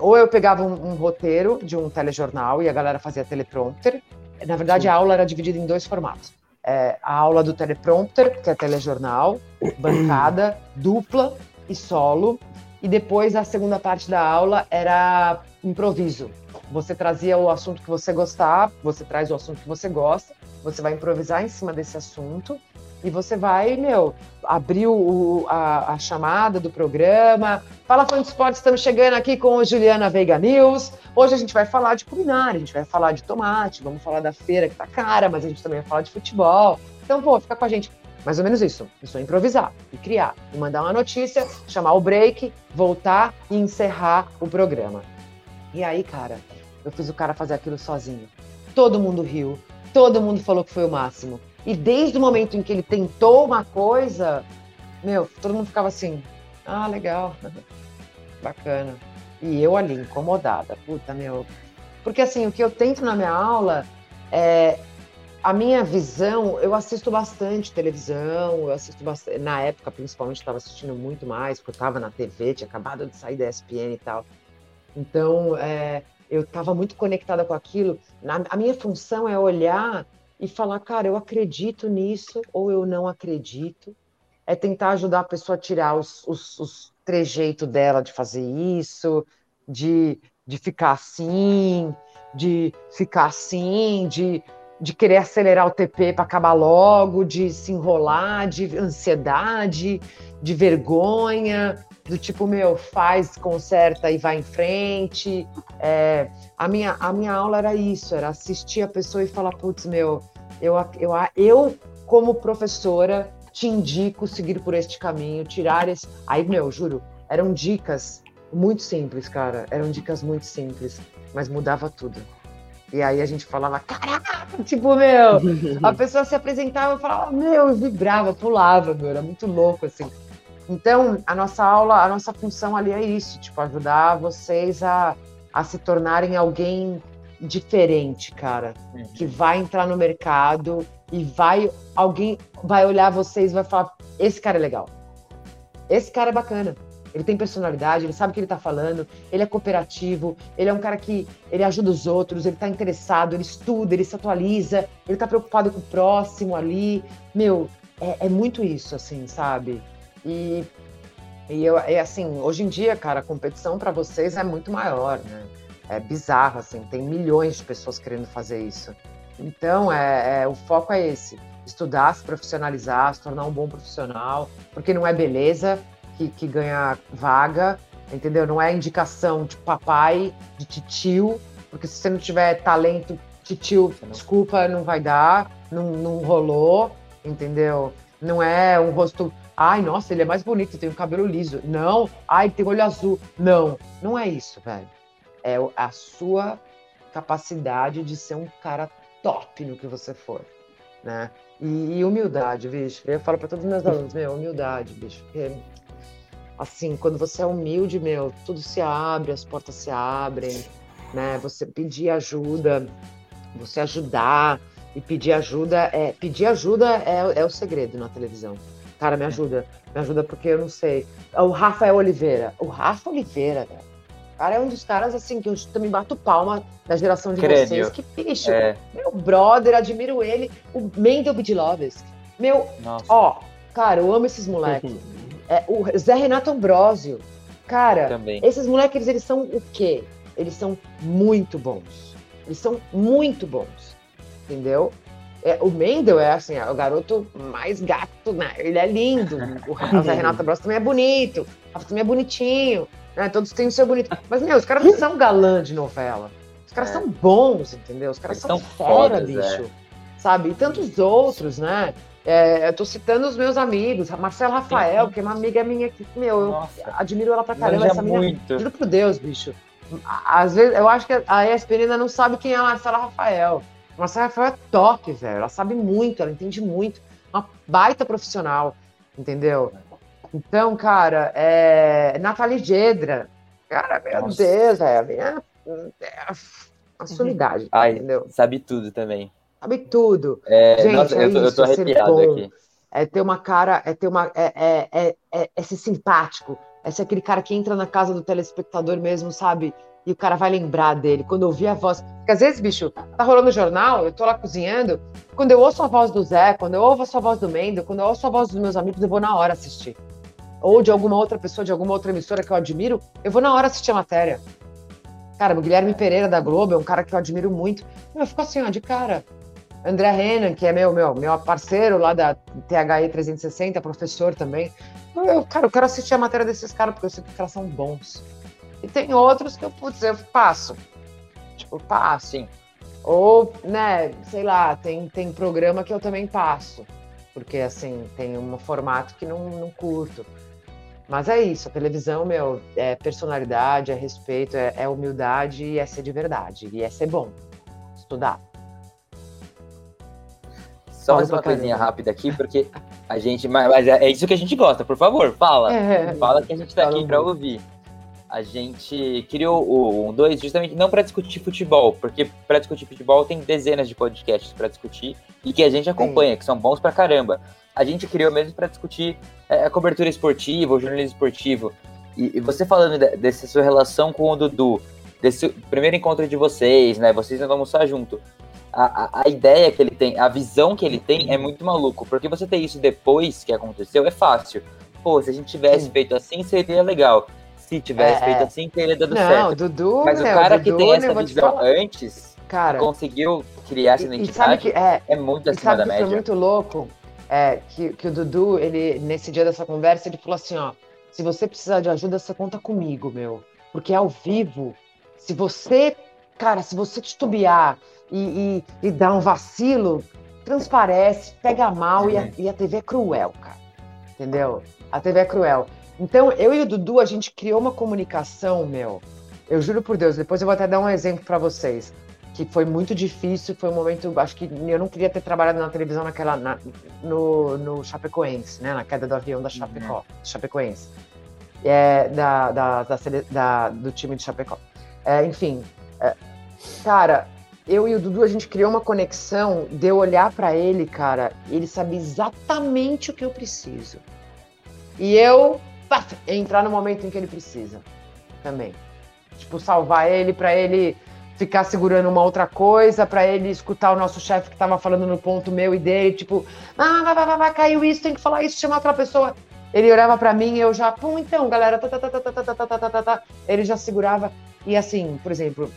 Ou eu pegava um, um, roteiro de um telejornal e a galera fazia teleprompter. Na verdade, Sim. a aula era dividida em dois formatos. É, a aula do teleprompter, que é telejornal, bancada, dupla e solo. E depois a segunda parte da aula era improviso. Você trazia o assunto que você gostar, você traz o assunto que você gosta, você vai improvisar em cima desse assunto e você vai, meu, abrir o, a, a, chamada do programa. Fala Fã de Esportes, estamos chegando aqui com Juliana Veiga News. Hoje a gente vai falar de culinária, a gente vai falar de tomate, vamos falar da feira que tá cara, mas a gente também vai falar de futebol. Então, pô, fica com a gente. Mais ou menos isso. Isso é improvisar e criar. E mandar uma notícia, chamar o break, voltar e encerrar o programa. E aí, cara, eu fiz o cara fazer aquilo sozinho. Todo mundo riu, todo mundo falou que foi o máximo. E desde o momento em que ele tentou uma coisa, meu, todo mundo ficava assim: ah, legal, <laughs> bacana. E eu ali, incomodada, puta, meu. Porque assim, o que eu tento na minha aula é a minha visão, eu assisto bastante televisão, eu assisto bastante, na época principalmente estava assistindo muito mais, porque eu estava na TV, tinha acabado de sair da ESPN e tal. Então, é, eu estava muito conectada com aquilo. Na, a minha função é olhar e falar, cara, eu acredito nisso ou eu não acredito. É tentar ajudar a pessoa a tirar os, os, os trejeitos dela de fazer isso, de, de ficar assim, de ficar assim, de de querer acelerar o TP para acabar logo, de se enrolar, de ansiedade, de vergonha, do tipo, meu, faz, conserta e vai em frente. É, a, minha, a minha aula era isso, era assistir a pessoa e falar, putz, meu, eu, eu, eu como professora te indico seguir por este caminho, tirar esse... Aí, meu, juro, eram dicas muito simples, cara, eram dicas muito simples, mas mudava tudo. E aí a gente falava, caraca, tipo, meu, a <laughs> pessoa se apresentava e falava, meu, eu vibrava, pulava, meu, era muito louco, assim. Então, a nossa aula, a nossa função ali é isso, tipo, ajudar vocês a, a se tornarem alguém diferente, cara, uhum. que vai entrar no mercado e vai, alguém vai olhar vocês e vai falar, esse cara é legal, esse cara é bacana, ele tem personalidade, ele sabe o que ele está falando, ele é cooperativo, ele é um cara que ele ajuda os outros, ele está interessado, ele estuda, ele se atualiza, ele está preocupado com o próximo ali. Meu, é, é muito isso, assim, sabe? E, e eu, é assim, hoje em dia, cara, a competição para vocês é muito maior, né? É bizarro, assim, tem milhões de pessoas querendo fazer isso. Então, é, é, o foco é esse: estudar, se profissionalizar, se tornar um bom profissional, porque não é beleza, que, que ganha vaga, entendeu? Não é indicação de papai, de titio, porque se você não tiver talento, titio, desculpa, não vai dar, não, não rolou, entendeu? Não é um rosto, ai, nossa, ele é mais bonito, tem o um cabelo liso. Não, ai, tem olho azul. Não, não é isso, velho. É a sua capacidade de ser um cara top no que você for, né? E, e humildade, bicho. Eu falo para todos os meus alunos, meu, humildade, bicho. Porque, assim, quando você é humilde, meu, tudo se abre, as portas se abrem, né? Você pedir ajuda, você ajudar e pedir ajuda é pedir ajuda é, é o segredo na televisão. Cara, me ajuda, me ajuda porque eu não sei. O Rafael Oliveira, o Rafa Oliveira. O cara é um dos caras, assim, que eu também bato palma da geração de Crânio. vocês. Que bicho. É. Meu brother, admiro ele. O Mendel Bidlovski. Meu, Nossa. ó, cara, eu amo esses moleques. <laughs> É, o Zé Renato Ambrosio. Cara, Também. esses moleques, eles, são o quê? Eles são muito bons. Eles são muito bons. Entendeu? É, o Mendel é assim, é o garoto mais gato, né? Ele é lindo. O <laughs> Zé Renato Ambrosio também é bonito. O Rafa também é bonitinho. Né? Todos têm o seu bonito. Mas, meu, os caras não são galã de novela. Os caras É. são bons, entendeu? Os caras Eles são são fera, fodas, bicho. Sabe? E tantos outros, né? É, eu tô citando os meus amigos, a Marcela Rafael, que é uma amiga minha que, meu, eu Nossa. admiro ela pra caramba. Essa menina, muito. juro por Deus, bicho. Às vezes, eu acho que a ESPN ainda não sabe quem é a Marcela Rafael. A Marcela Rafael é top, velho. Ela sabe muito, ela entende muito. Uma baita profissional, entendeu? Então, cara, é... Nathalie Gedra. Cara, meu Nossa. Deus, é a minha. É a sumidade, Ai, entendeu? sabe tudo também. Sabe tudo. É, Gente, nossa, é eu tô, eu tô isso, ser arrepiado aqui. É ter uma cara, é ter uma. É, é, é, é, é ser simpático. É ser aquele cara que entra na casa do telespectador mesmo, sabe? E o cara vai lembrar dele. Quando eu ouvir a voz. Porque às vezes, bicho, tá rolando jornal, eu tô lá cozinhando. Quando eu ouço a voz do Zé, quando eu ouço a voz do Mendo, quando eu ouço a voz dos meus amigos, eu vou na hora assistir. Ou de alguma outra pessoa, de alguma outra emissora que eu admiro, eu vou na hora assistir a matéria. Cara, o Guilherme Pereira da Globo é um cara que eu admiro muito. Eu fico assim, ó, de cara. André Renan, que é meu, meu, meu parceiro lá da THI 360, professor também. Eu, cara, eu quero assistir a matéria desses caras, porque eu sei que os caras são bons. E tem outros que eu, putz, eu passo. Tipo, passo. Sim. Ou, né, sei lá, tem, tem programa que eu também passo. Porque, assim, tem um formato que não, não curto. Mas é isso, a televisão, meu, é personalidade, é respeito, é, é humildade e é ser de verdade. E é ser bom. Estudar. Só Fala mais uma coisinha caramba. rápida aqui, porque a gente. Mas é é isso que a gente gosta, por favor, fala. É. Fala que a gente tá aqui muito. ouvir. A gente criou o 1 2 justamente não para discutir futebol, porque para discutir futebol tem dezenas de podcasts para discutir e que a gente acompanha, que são bons pra caramba. A gente criou mesmo para discutir é, a cobertura esportiva, o jornalismo esportivo. E, e você falando de- dessa sua relação com o Dudu, desse primeiro encontro de vocês, né? Vocês vão almoçar junto. A, a, ideia que ele tem, a visão que ele tem é muito maluco, porque você ter isso depois que aconteceu é fácil. Pô, se a gente tivesse Sim. feito assim, seria legal. Se tivesse É, feito é. assim, teria dado Não, certo. Dudu, Mas o meu, cara Dudu, que tem essa te visão falar. antes, Cara, conseguiu criar essa identidade, que é, é muito acima sabe da que foi média. muito louco? É, que, que o Dudu, ele, nesse dia dessa conversa, ele falou assim, ó, se você precisar de ajuda, você conta comigo, meu. Porque ao vivo, se você, cara, se você titubear e, e, e dar um vacilo, transparece, pega mal e, a, e a TV é cruel, cara. Entendeu? A TV é cruel. Então, eu e o Dudu, a gente criou uma comunicação, meu. Eu juro por Deus, depois eu vou até dar um exemplo pra vocês que foi muito difícil, foi um momento, acho que eu não queria ter trabalhado na televisão naquela, na- no, no Chapecoense, né, na queda do avião da Chapecó, Chapecoense, é, da, da, da da- do time de Chapecó. É, enfim, é, cara, eu e o Dudu, a gente criou uma conexão de eu olhar pra ele, cara, ele sabe exatamente o que eu preciso. E eu, paf, entrar no momento em que ele precisa, também. Tipo, salvar ele pra ele ficar segurando uma outra coisa, pra ele escutar o nosso chefe que tava falando no ponto meu e dele, tipo, ah, vai, vai, vai, vai, caiu isso, tem que falar isso, chamar outra pessoa. Ele olhava pra mim e eu já, pum, então, galera, tá, tá, tá, tá, tá, tá, tá, tá, tá, tá, tá. ele já segurava. E assim, por exemplo,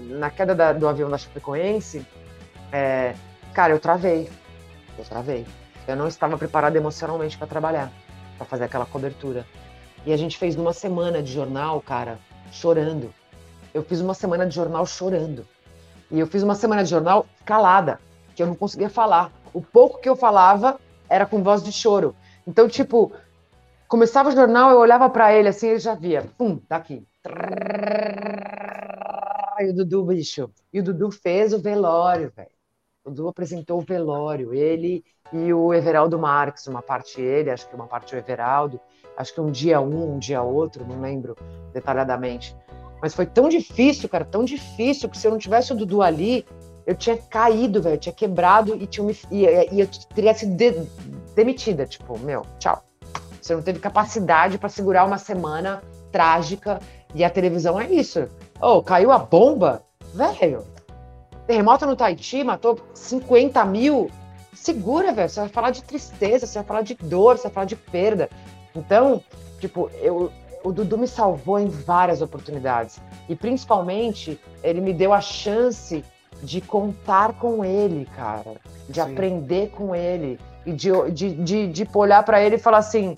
na queda da- do avião da Chapecoense, é, cara, eu travei. Eu travei. Eu não estava preparada emocionalmente pra trabalhar, pra fazer aquela cobertura. E a gente fez numa semana de jornal, cara, chorando. Eu fiz uma semana de jornal chorando. E eu fiz uma semana de jornal calada, que eu não conseguia falar. O pouco que eu falava era com voz de choro. Então, tipo, começava o jornal, eu olhava pra ele assim, ele já via, pum, daqui. E o Dudu, bicho. E o Dudu fez o velório, velho. O Dudu apresentou o velório. Ele e o Everaldo Marques, uma parte ele, acho que uma parte o Everaldo. Acho que um dia um, um dia outro, não lembro detalhadamente. Mas foi tão difícil, cara, tão difícil, que se eu não tivesse o Dudu ali, eu tinha caído, velho, tinha quebrado e, tinha, e, e eu teria sido de, demitida. Tipo, meu, tchau. Você não teve capacidade para segurar uma semana trágica. E a televisão é isso. Oh, caiu a bomba? Velho, terremoto no Tahiti matou 50 mil. Segura, velho. Você vai falar de tristeza, você vai falar de dor, você vai falar de perda. Então, tipo, eu, o Dudu me salvou em várias oportunidades. E principalmente, ele me deu a chance de contar com ele, cara. De Sim. aprender com ele. E de, de, de, de olhar para ele e falar assim: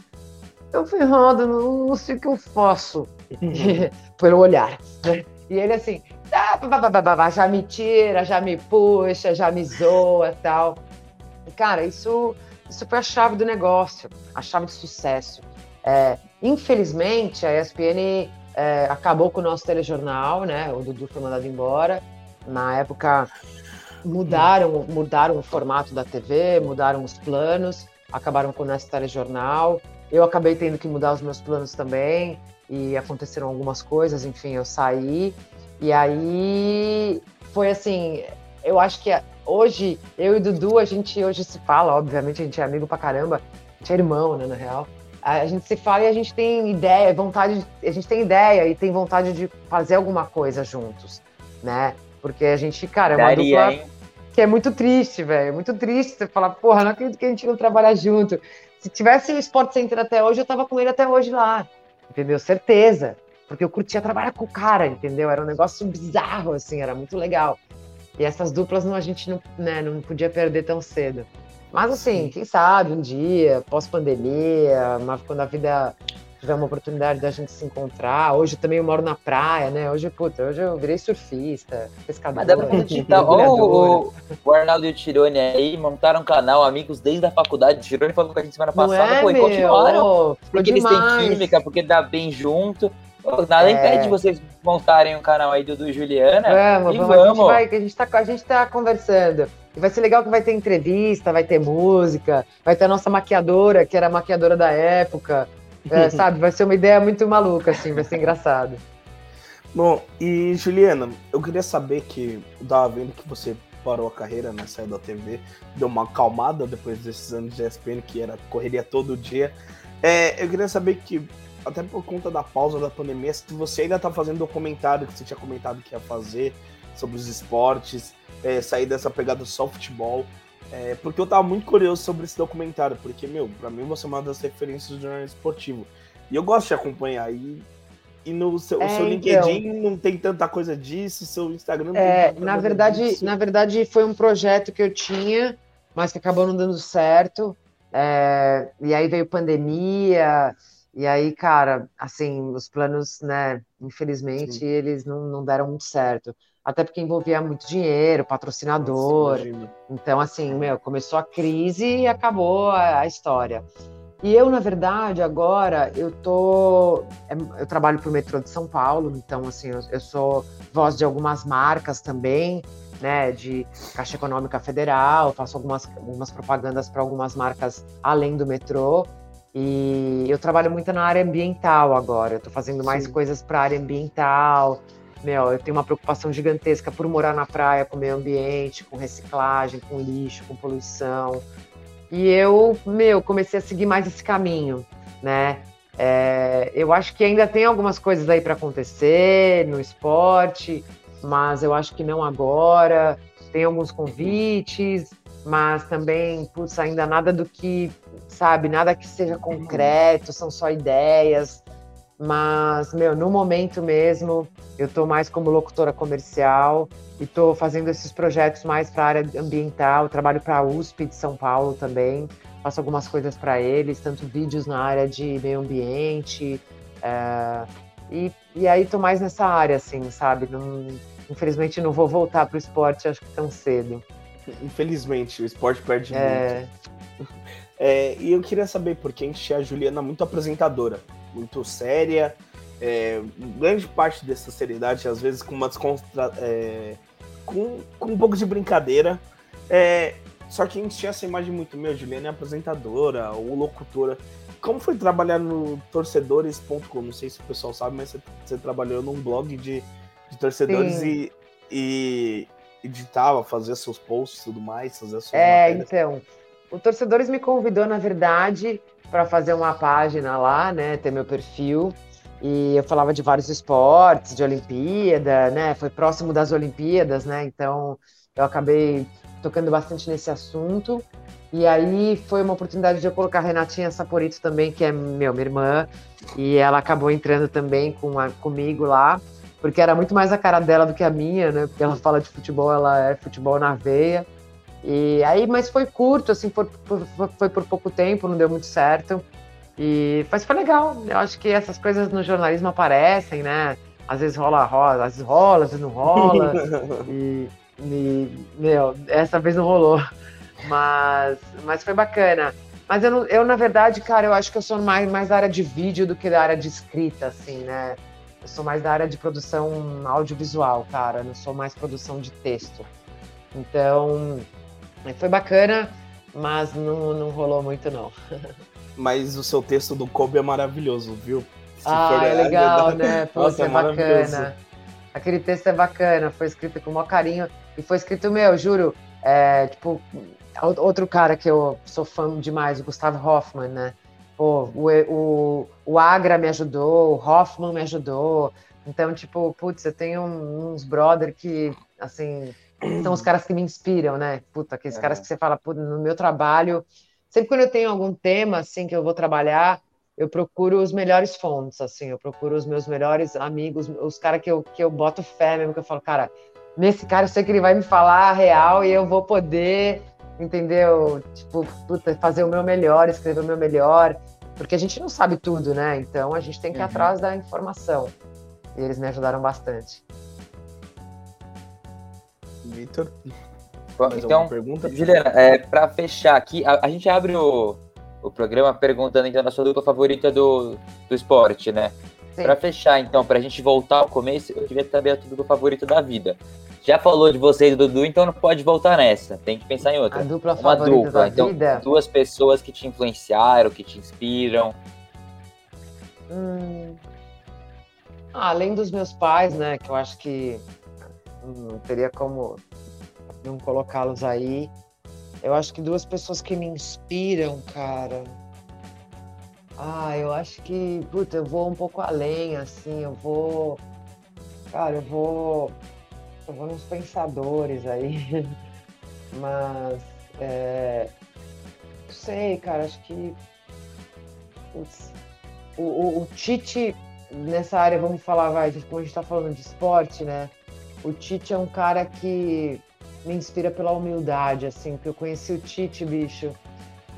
eu fui errado, não, não sei o que eu faço. <laughs> Pelo olhar. Né? E ele assim, ah, já me tira, já me puxa, já me zoa tal. Cara, isso, isso foi a chave do negócio, a chave de sucesso. É, infelizmente, a ESPN é, acabou com o nosso telejornal, né? O Dudu foi mandado embora. Na época, mudaram, mudaram o formato da TV, mudaram os planos, acabaram com o nosso telejornal. Eu acabei tendo que mudar os meus planos também e aconteceram algumas coisas, enfim, eu saí. E aí foi assim, eu acho que hoje, eu e Dudu, a gente hoje se fala, obviamente, a gente é amigo pra caramba, a gente é irmão, né, na real. A gente se fala e a gente tem ideia, vontade, a gente tem ideia e tem vontade de fazer alguma coisa juntos, né? Porque a gente, cara, é uma Daria, dupla hein? que é muito triste, velho. É muito triste você falar, porra, não acredito que a gente não trabalha junto. Se tivesse o Sport Center até hoje, eu tava com ele até hoje lá. Entendeu? Certeza. Porque eu curtia trabalhar com o cara, entendeu? Era um negócio bizarro, assim, era muito legal. E essas duplas não, a gente não, né, não podia perder tão cedo. Mas assim, Sim. quem sabe um dia, pós-pandemia, quando a vida tiver uma oportunidade da gente se encontrar. Hoje também eu moro na praia, né? Hoje, puta, hoje eu virei surfista, pescador. Mas dá pra acreditar. <laughs> o, o Arnaldo e o Tirone aí montaram um canal, amigos desde a faculdade. O Tirone falou com a gente semana passada, é, pô, e continuaram. Oh, porque eles têm química, porque dá bem junto. Pô, nada é. impede vocês montarem um canal aí do, do Juliana. Vamos, vamos. vamos. A, gente vai, a, gente tá, a gente tá conversando. E vai ser legal que vai ter entrevista, vai ter música, vai ter a nossa maquiadora, que era a maquiadora da época. É, sabe, vai ser uma ideia muito maluca, assim, vai ser engraçado. Bom, e Juliana, eu queria saber que tava vendo que você parou a carreira, né? Saiu da TV, deu uma acalmada depois desses anos de ESPN, que era correria todo dia. É, eu queria saber que, até por conta da pausa da pandemia, se você ainda tá fazendo documentário que você tinha comentado que ia fazer sobre os esportes, é, sair dessa pegada só futebol. É, porque eu tava muito curioso sobre esse documentário, porque, meu, pra mim você é uma das referências do jornalismo esportivo. E eu gosto de acompanhar. E, e no seu, é, seu LinkedIn então, não tem tanta coisa disso, seu Instagram não é, tem Na verdade, disso. na verdade, foi um projeto que eu tinha, mas que acabou não dando certo. É, e aí veio pandemia, e aí, cara, assim, os planos, né, infelizmente, Sim. eles não, não deram muito certo até porque envolvia muito dinheiro, patrocinador. Nossa, então, assim, meu, começou a crise e acabou a, a, história. E eu, na verdade, agora eu tô. É, eu trabalho para o metrô de São Paulo, então, assim, eu, eu sou voz de algumas marcas também, né, de Caixa Econômica Federal, faço algumas, algumas propagandas para algumas marcas além do metrô. E eu trabalho muito na área ambiental agora, eu estou fazendo mais Sim. coisas para a área ambiental, meu, eu tenho uma preocupação gigantesca por morar na praia, com o meio ambiente, com reciclagem, com lixo, com poluição. E eu, meu, comecei a seguir mais esse caminho, né? É, eu acho que ainda tem algumas coisas aí para acontecer no esporte, mas eu acho que não agora. Tem alguns convites, mas também, putz, ainda nada do que, sabe, nada que seja concreto, são só ideias. Mas, meu, no momento mesmo, eu estou mais como locutora comercial e estou fazendo esses projetos mais para a área ambiental. trabalho para a USP de São Paulo também, faço algumas coisas para eles, tanto vídeos na área de meio ambiente. É, e, e aí estou mais nessa área, assim, sabe? Não, infelizmente não vou voltar para o esporte, acho que tão cedo. Infelizmente, o esporte perde é... muito. <laughs> É, e eu queria saber, porque a gente é a Juliana muito apresentadora muito séria é, grande parte dessa seriedade, às vezes com uma descontra... É, com, com um pouco de brincadeira. É, só que a gente tinha essa imagem muito, meu, Juliana é apresentadora ou locutora. Como foi trabalhar no torcedores.com? Não sei se o pessoal sabe, mas você, você trabalhou num blog de, de torcedores e, e, editava, fazia seus posts e tudo mais, fazia suas É, matérias. então. O Torcedores me convidou, na verdade, para fazer uma página lá, né? Ter meu perfil. E eu falava de vários esportes, de Olimpíada, né? Foi próximo das Olimpíadas, né? Então eu acabei tocando bastante nesse assunto. E aí foi uma oportunidade de eu colocar a Renatinha Saporito também, que é meu, minha irmã, e ela acabou entrando também com a, comigo lá, porque era muito mais a cara dela do que a minha, né? Porque ela fala de futebol, ela é futebol na veia. E aí, mas foi curto, assim, foi, foi, por pouco tempo, não deu muito certo. E, mas foi legal. Eu acho que essas coisas no jornalismo aparecem, né? Às vezes rola, rola, às vezes rola, às vezes não rola. <laughs> e, e, meu, essa vez não rolou. Mas, mas foi bacana. Mas eu, eu, na verdade, cara, eu acho que eu sou mais, mais da área de vídeo do que da área de escrita, assim, né? Eu sou mais da área de produção audiovisual, cara. Eu não sou mais produção de texto. Então, foi bacana, mas não, não rolou muito, não. <laughs> Mas o seu texto do Kobe é maravilhoso, viu? Se ah, é legal, <laughs> né? Pô, Nossa, é, é bacana. Aquele texto é bacana, foi escrito com o maior carinho. E foi escrito, meu, juro, é, tipo, outro cara que eu sou fã demais, o Gustavo Hoffman, né? Pô, o, o, o Agra me ajudou, o Hoffman me ajudou. Então, tipo, putz, eu tenho uns brother que, assim, são os caras que me inspiram, né? Puta, aqueles é. caras que você fala, no meu trabalho, sempre quando eu tenho algum tema, assim, que eu vou trabalhar, eu procuro os melhores fontes, assim, eu procuro os meus melhores amigos, os caras que eu, que eu boto fé mesmo, que eu falo, cara, nesse cara eu sei que ele vai me falar a real e eu vou poder, entendeu? Tipo, puta, fazer o meu melhor, escrever o meu melhor, porque a gente não sabe tudo, né? Então a gente tem que ir uhum. atrás da informação. E eles me ajudaram bastante. Vitor? então, pergunta? Juliana, é, para fechar aqui, a, a, gente abre o, o programa perguntando então a sua dupla favorita do, do esporte, né? Para fechar, então, para a gente voltar ao começo, eu queria saber a tua dupla favorita da vida. Já falou de você e do Dudu, então não pode voltar nessa. Tem que pensar em outra. A dupla Uma favorita dupla. da então, vida? Duas pessoas que te influenciaram, que te inspiram. Hum. Ah, além dos meus pais, né? Que eu acho que não teria como não colocá-los aí. Eu acho que duas pessoas que me inspiram, cara. Ah, eu acho que, puta, eu vou um pouco além, assim, eu vou. Cara, eu vou. Eu vou nos pensadores aí. <laughs> Mas. É, não sei, cara, acho que. Putz, o, o, o Tite, nessa área, vamos falar, vai, como a gente tá falando de esporte, né? O Tite é um cara que me inspira pela humildade, assim, porque eu conheci o Tite, bicho,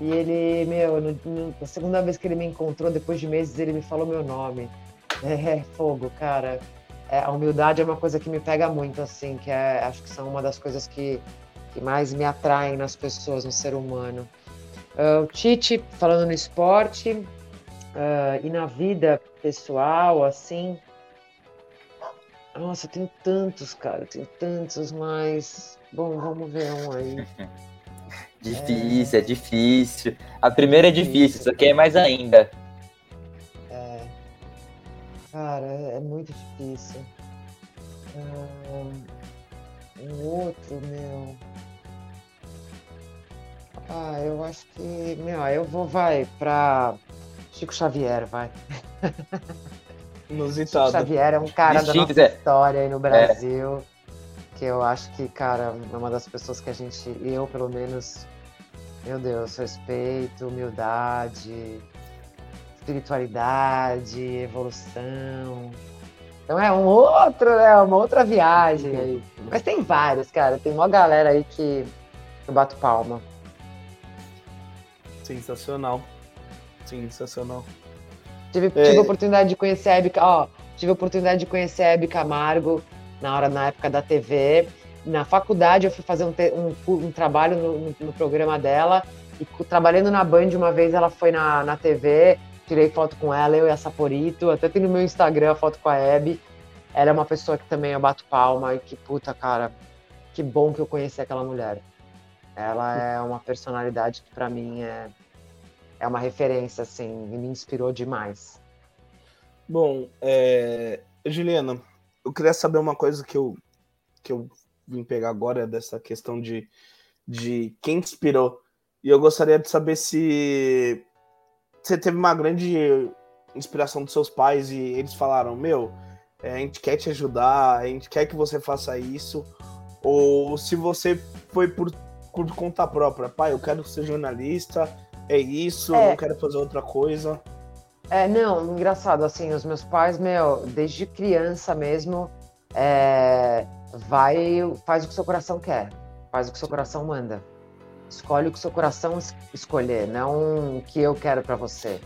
e ele, meu, no, no, na segunda vez que ele me encontrou, depois de meses, ele me falou meu nome. <laughs> É, é fogo, cara. É, a humildade é uma coisa que me pega muito, assim, que é, acho que são uma das coisas que, que mais me atraem nas pessoas, no ser humano. Uh, o Tite, falando no esporte uh, e na vida pessoal, assim, nossa, tem tantos, cara, tem tantos, mas. Bom, vamos ver um aí. <laughs> difícil, é... é... difícil. A primeira é difícil, isso aqui é mais ainda. É. Cara, é, é muito difícil. Um outro, meu. Ah, eu acho que. Meu, eu vou, vai, pra Chico Xavier, vai. <laughs> Inusitado. Chico Xavier é um cara da nossa é. história aí no Brasil. É. Que eu acho que, cara, é uma das pessoas que a gente, eu pelo menos, meu Deus, respeito, humildade, espiritualidade, evolução. Então é um outro, é uma outra viagem aí. Mas tem vários, cara. Tem uma galera aí que eu bato palma. Sensacional. Sensacional. Tive, é. tive a oportunidade de conhecer a Hebe, ó, tive a oportunidade de conhecer a Hebe Camargo na hora na época da TV. Na faculdade eu fui fazer um, um, um trabalho no, no, no, programa dela e trabalhando na Band uma vez ela foi na, na TV tirei foto com ela, eu e a Saporito, até tem no meu Instagram a foto com a Abby. Ela é uma pessoa que também eu bato palma e que puta, cara, que bom que eu conheci aquela mulher. Ela é uma personalidade que para mim é, é uma referência, assim, e me inspirou demais. Bom, é... Juliana, eu queria saber uma coisa que eu, que eu vim pegar agora, dessa questão de, de quem inspirou. E eu gostaria de saber se você teve uma grande inspiração dos seus pais e eles falaram, meu, é, a gente quer te ajudar, a gente quer que você faça isso, ou se você foi por, por conta própria, pai, eu quero ser jornalista, é isso, é. não quero fazer outra coisa. É, não, engraçado, assim, os meus pais, meu, desde criança mesmo, é, vai, faz o que seu coração quer, faz o que seu coração manda. Escolhe o que seu coração escolher, não o que eu quero para você.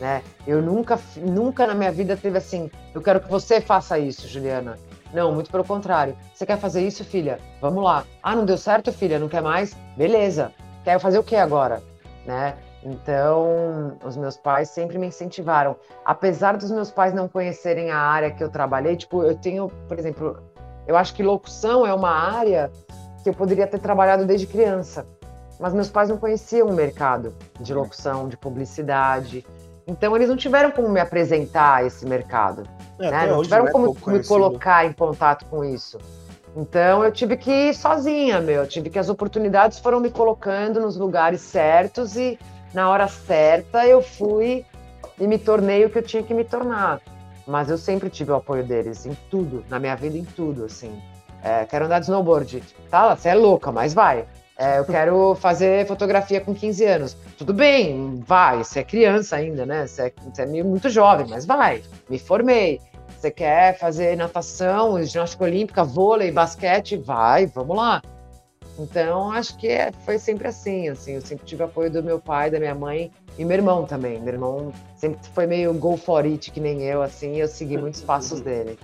Né? Eu nunca, nunca na minha vida teve assim, eu quero que você faça isso, Juliana. Não, muito pelo contrário. Você quer fazer isso, filha? Vamos lá. Ah, não deu certo, filha? Não quer mais? Beleza. Quer fazer o que agora? Né? Então, os meus pais sempre me incentivaram. Apesar dos meus pais não conhecerem a área que eu trabalhei, tipo, eu tenho, por exemplo, eu acho que locução é uma área que eu poderia ter trabalhado desde criança. Mas meus pais não conheciam o mercado de locução, de publicidade. Então, eles não tiveram como me apresentar a esse mercado. É, né? Não tiveram é como me colocar em contato com isso. Então, eu tive que ir sozinha, meu. Eu tive que as oportunidades foram me colocando nos lugares certos e na hora certa eu fui e me tornei o que eu tinha que me tornar. Mas eu sempre tive o apoio deles em tudo, na minha vida, em tudo, assim. É, quero andar de snowboard. Tá, você é louca, mas vai. É, eu quero fazer fotografia com 15 anos. Tudo bem, vai, você é criança ainda, né? Você é, você é muito jovem, mas vai. Me formei. Você quer fazer natação, ginástica olímpica, vôlei, basquete? Vai, vamos lá. Então, acho que é, foi sempre assim, assim, eu sempre tive apoio do meu pai, da minha mãe e meu irmão também. Meu irmão sempre foi meio go for it, que nem eu, assim, e eu segui muitos passos dele.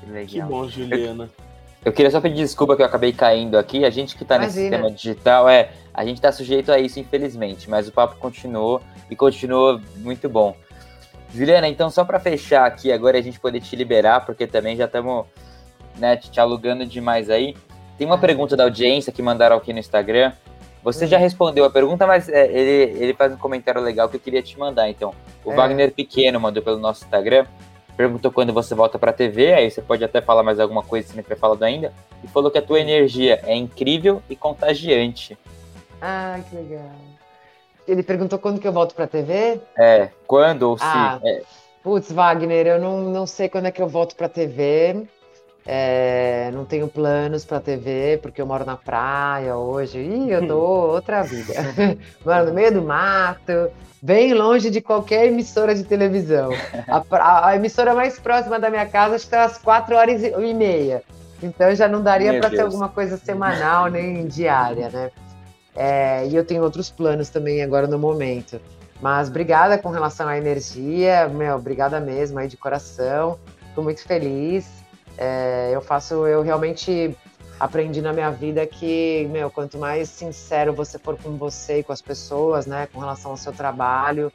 Que legal. Que bom, Juliana. Eu, eu queria só pedir desculpa que eu acabei caindo aqui. A gente que está nesse sistema digital, é, a gente está sujeito a isso, infelizmente, mas o papo continuou e continuou muito bom. Juliana, então só para fechar aqui agora a gente poder te liberar, porque também já estamos né, te alugando demais aí. Tem uma pergunta da audiência que mandaram aqui no Instagram. Você já respondeu a pergunta, mas é, ele, ele faz um comentário legal que eu queria te mandar. Então, o é. Wagner Pequeno mandou pelo nosso Instagram. Perguntou quando você volta pra TV, aí você pode até falar mais alguma coisa se não tiver falado ainda. E falou que a tua energia é incrível e contagiante. Ah, que legal. Ele perguntou quando que eu volto pra TV? É, quando ou ah, se. É. Putz, Wagner, eu não, não sei quando é que eu volto pra TV. É, não tenho planos para TV, porque eu moro na praia hoje. Ih, eu tô outra vida. <laughs> moro no meio do mato, bem longe de qualquer emissora de televisão. A, a, a emissora mais próxima da minha casa está às quatro horas e meia. Então já não daria para ter alguma coisa semanal nem diária, né? É, e eu tenho outros planos também agora no momento. Mas obrigada com relação à energia, meu, obrigada mesmo aí de coração. Fico muito feliz. É, eu faço, eu realmente aprendi na minha vida que, meu, quanto mais sincero você for com você e com as pessoas, né, com relação ao seu trabalho,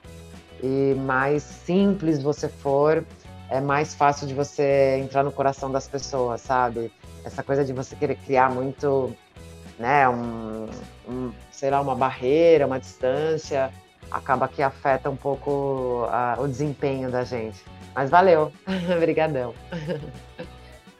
e mais simples você for, é mais fácil de você entrar no coração das pessoas, sabe? Essa coisa de você querer criar muito, né, um, um sei lá, uma barreira, uma distância, acaba que afeta um pouco a, o desempenho da gente. Mas valeu, <laughs> obrigadão.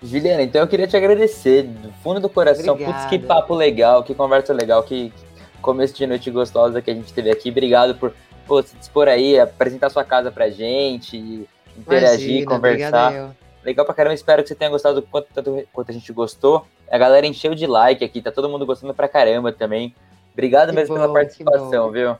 Juliana, então eu queria te agradecer do fundo do coração. Obrigada. Putz, que papo legal, que conversa legal, que começo de noite gostosa que a gente teve aqui. Obrigado por pô, se dispor aí, apresentar sua casa pra gente, interagir, Imagina, conversar. Legal pra caramba, espero que você tenha gostado quanto, tanto quanto a gente gostou. A galera encheu de like aqui, tá todo mundo gostando pra caramba também. Obrigado que mesmo bom, pela participação, viu?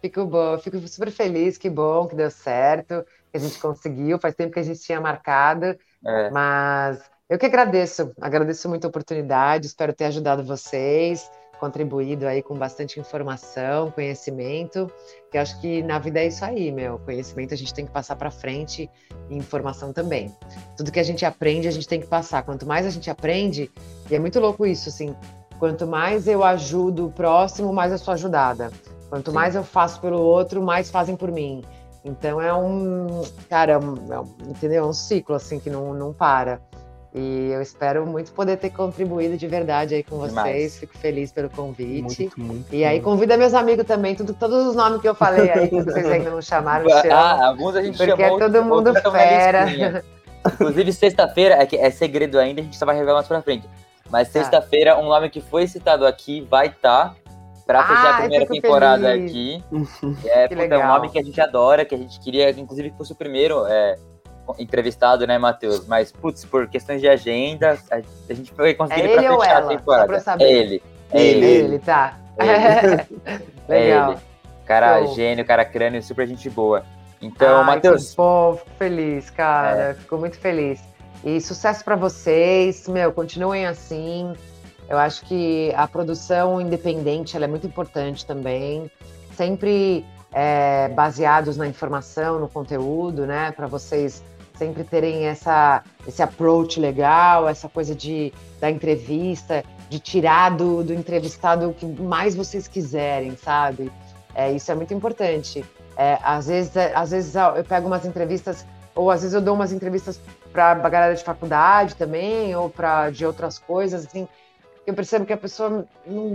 Fico bom, fico super feliz, que bom que deu certo, que a gente conseguiu, faz tempo que a gente tinha marcado. É. Mas eu que agradeço, agradeço muito a oportunidade, espero ter ajudado vocês, contribuído aí com bastante informação, conhecimento, que acho que na vida é isso aí, meu, conhecimento a gente tem que passar para frente e informação também. Tudo que a gente aprende, a gente tem que passar. Quanto mais a gente aprende, e é muito louco isso, assim, quanto mais eu ajudo o próximo, mais eu sou ajudada. Quanto Sim. mais eu faço pelo outro, mais fazem por mim. Então é um, cara, é um, é um, entendeu? É um ciclo assim que não, não para. E eu espero muito poder ter contribuído de verdade aí com vocês. Demais. Fico feliz pelo convite. Muito, muito, e aí convida meus amigos também, tudo, todos os nomes que eu falei aí, que vocês ainda não chamaram. ah, alguns a gente porque chamou. Porque é todo mundo fera. Inclusive, sexta-feira, é, é segredo ainda, a gente só vai revelar mais pra frente. Mas tá. sexta-feira, um nome que foi citado aqui vai estar tá para fechar ah, a primeira temporada feliz. aqui. <laughs> É, puta, é um nome que a gente adora, que a gente queria, inclusive, que fosse o primeiro é, entrevistado, né, Matheus? Mas, putz, por questões de agenda, a gente foi conseguir é para fechar ela? a temporada. É ele. É ele. Ele, tá. Ele. Legal. <laughs> É ele. Cara, Show. gênio, cara crânio, super gente boa. Então, Matheus. Bom, fico feliz, cara. É. Fico muito feliz. E sucesso para vocês. Meu, continuem assim. Eu acho que a produção independente é muito importante também. Sempre é, baseados na informação, no conteúdo, né? Para vocês sempre terem essa, esse approach legal, essa coisa de, da entrevista, de tirar do, do entrevistado o que mais vocês quiserem, sabe? É, isso é muito importante. É, às, vezes, é, às vezes eu pego umas entrevistas, ou às vezes eu dou umas entrevistas para a galera de faculdade também, ou para de outras coisas, assim, eu percebo que a pessoa não,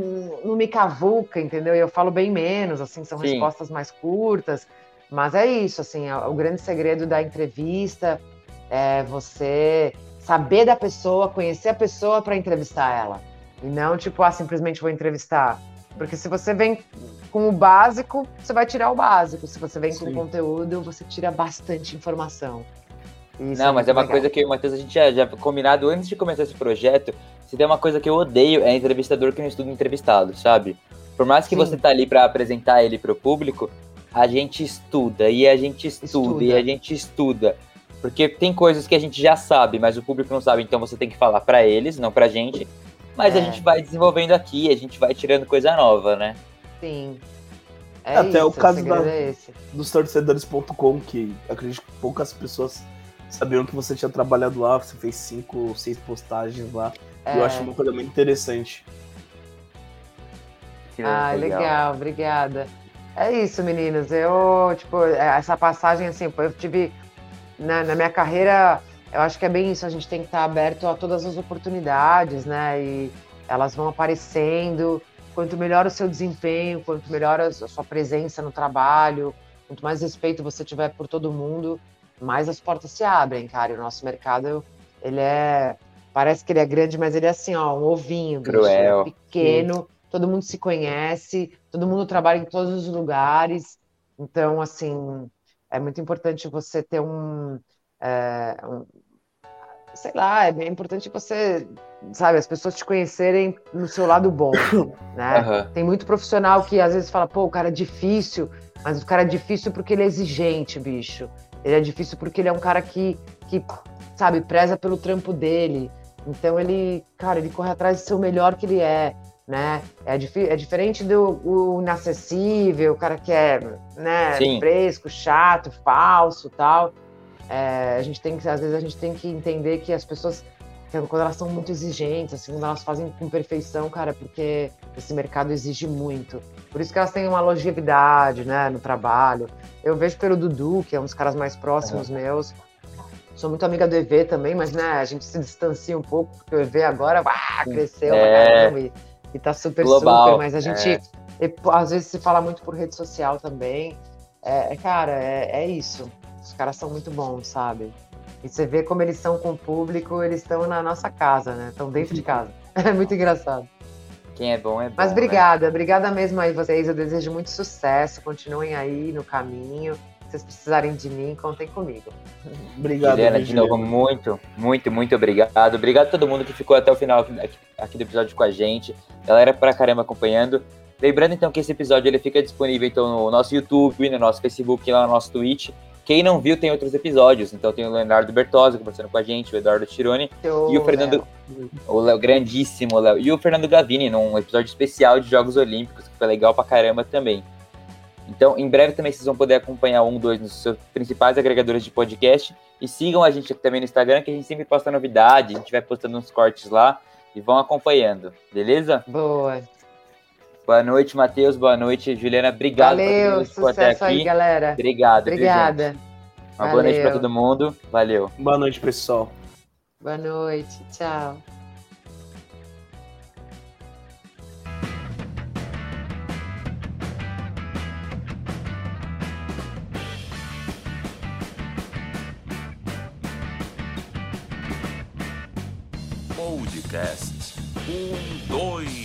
não me cavuca, entendeu? E eu falo bem menos, assim, são Sim. respostas mais curtas. Mas é isso, assim, é o grande segredo da entrevista é você saber da pessoa, conhecer a pessoa para entrevistar ela. E não, tipo, ah, simplesmente vou entrevistar. Porque se você vem com o básico, você vai tirar o básico. Se você vem Sim. com conteúdo, você tira bastante informação. Isso não, é mas é uma legal. coisa que eu e o Matheus a gente já, já combinado antes de começar esse projeto. Se tem uma coisa que eu odeio é entrevistador que não estuda entrevistado, sabe? Por mais que Sim. você tá ali para apresentar ele pro público, a gente estuda e a gente estuda, estuda, e a gente estuda. Porque tem coisas que a gente já sabe, mas o público não sabe, então você tem que falar para eles, não pra gente. Mas é. a gente vai desenvolvendo aqui, a gente vai tirando coisa nova, né? Sim. É Até isso, o caso da, é dos torcedores.com, que acredito que poucas pessoas sabiam que você tinha trabalhado lá, você fez cinco ou seis postagens lá. É. Eu acho uma coisa muito interessante. Ah, legal. legal, obrigada. É isso, meninos. Eu, tipo, é, essa passagem, assim, eu tive. Né, na minha carreira, eu acho que é bem isso. A gente tem que estar aberto a todas as oportunidades, né? E elas vão aparecendo. Quanto melhor o seu desempenho, quanto melhor a sua presença no trabalho, quanto mais respeito você tiver por todo mundo, mais as portas se abrem, cara. E o nosso mercado, ele é. Parece que ele é grande, mas ele é assim, ó, um ovinho. Cruel. Bicho, é pequeno, Sim. Todo mundo se conhece, todo mundo trabalha em todos os lugares. Então, assim, é muito importante você ter um, é, um sei lá, é bem importante você, sabe, as pessoas te conhecerem no seu lado bom, <coughs> né? Uhum. Tem muito profissional que às vezes fala, pô, o cara é difícil, mas o cara é difícil porque ele é exigente, bicho. Ele é difícil porque ele é um cara que, que sabe, preza pelo trampo dele. Então ele, cara, ele corre atrás de ser o melhor que ele é, né? É, dif é diferente do inacessível, o cara que é, né, Sim. fresco, chato, falso, tal. É, a gente tem que, às vezes a gente tem que entender que as pessoas quando elas são muito exigentes, assim, quando elas fazem com perfeição, cara, porque esse mercado exige muito. Por isso que elas têm uma longevidade, né, no trabalho. Eu vejo pelo Dudu, que é um dos caras mais próximos uhum. meus. Sou muito amiga do EV também, mas, né, a gente se distancia um pouco, porque o EV agora ah, cresceu é. e, e tá super, Global. super. Mas a gente, é. às vezes, se fala muito por rede social também. É, cara, é, é isso. Os caras são muito bons, sabe? E você vê como eles são com o público, eles estão na nossa casa, né? Estão dentro de <laughs> casa. É muito engraçado. Quem é bom é bom. Mas né? obrigada, né? obrigada mesmo aí vocês. Eu desejo muito sucesso. Continuem aí no caminho. Se vocês precisarem de mim, contem comigo. Obrigado, Juliana, de novo, muito, muito, muito obrigado. Obrigado a todo mundo que ficou até o final aqui, aqui do episódio com a gente. Galera pra caramba acompanhando. Lembrando então que esse episódio ele fica disponível então no nosso YouTube, no nosso Facebook lá no nosso Twitch. Quem não viu, tem outros episódios. Então tem o Leonardo Bertozzi conversando com a gente, o Eduardo Tironi e o Fernando. Léo. O Léo, grandíssimo Léo. E o Fernando Gavini, num episódio especial de Jogos Olímpicos, que foi legal pra caramba também. Então, em breve também vocês vão poder acompanhar um, dois nos seus principais agregadores de podcast. E sigam a gente aqui também no Instagram, que a gente sempre posta novidade, a gente vai postando uns cortes lá e vão acompanhando, beleza? Boa. Boa noite, Matheus. Boa noite, Juliana. Obrigado Valeu, por ficou até aqui. aí, galera. Obrigado. Obrigada. Viu, Uma boa noite para todo mundo. Valeu. Boa noite, pessoal. Boa noite. Tchau. podcasts. Um, dois.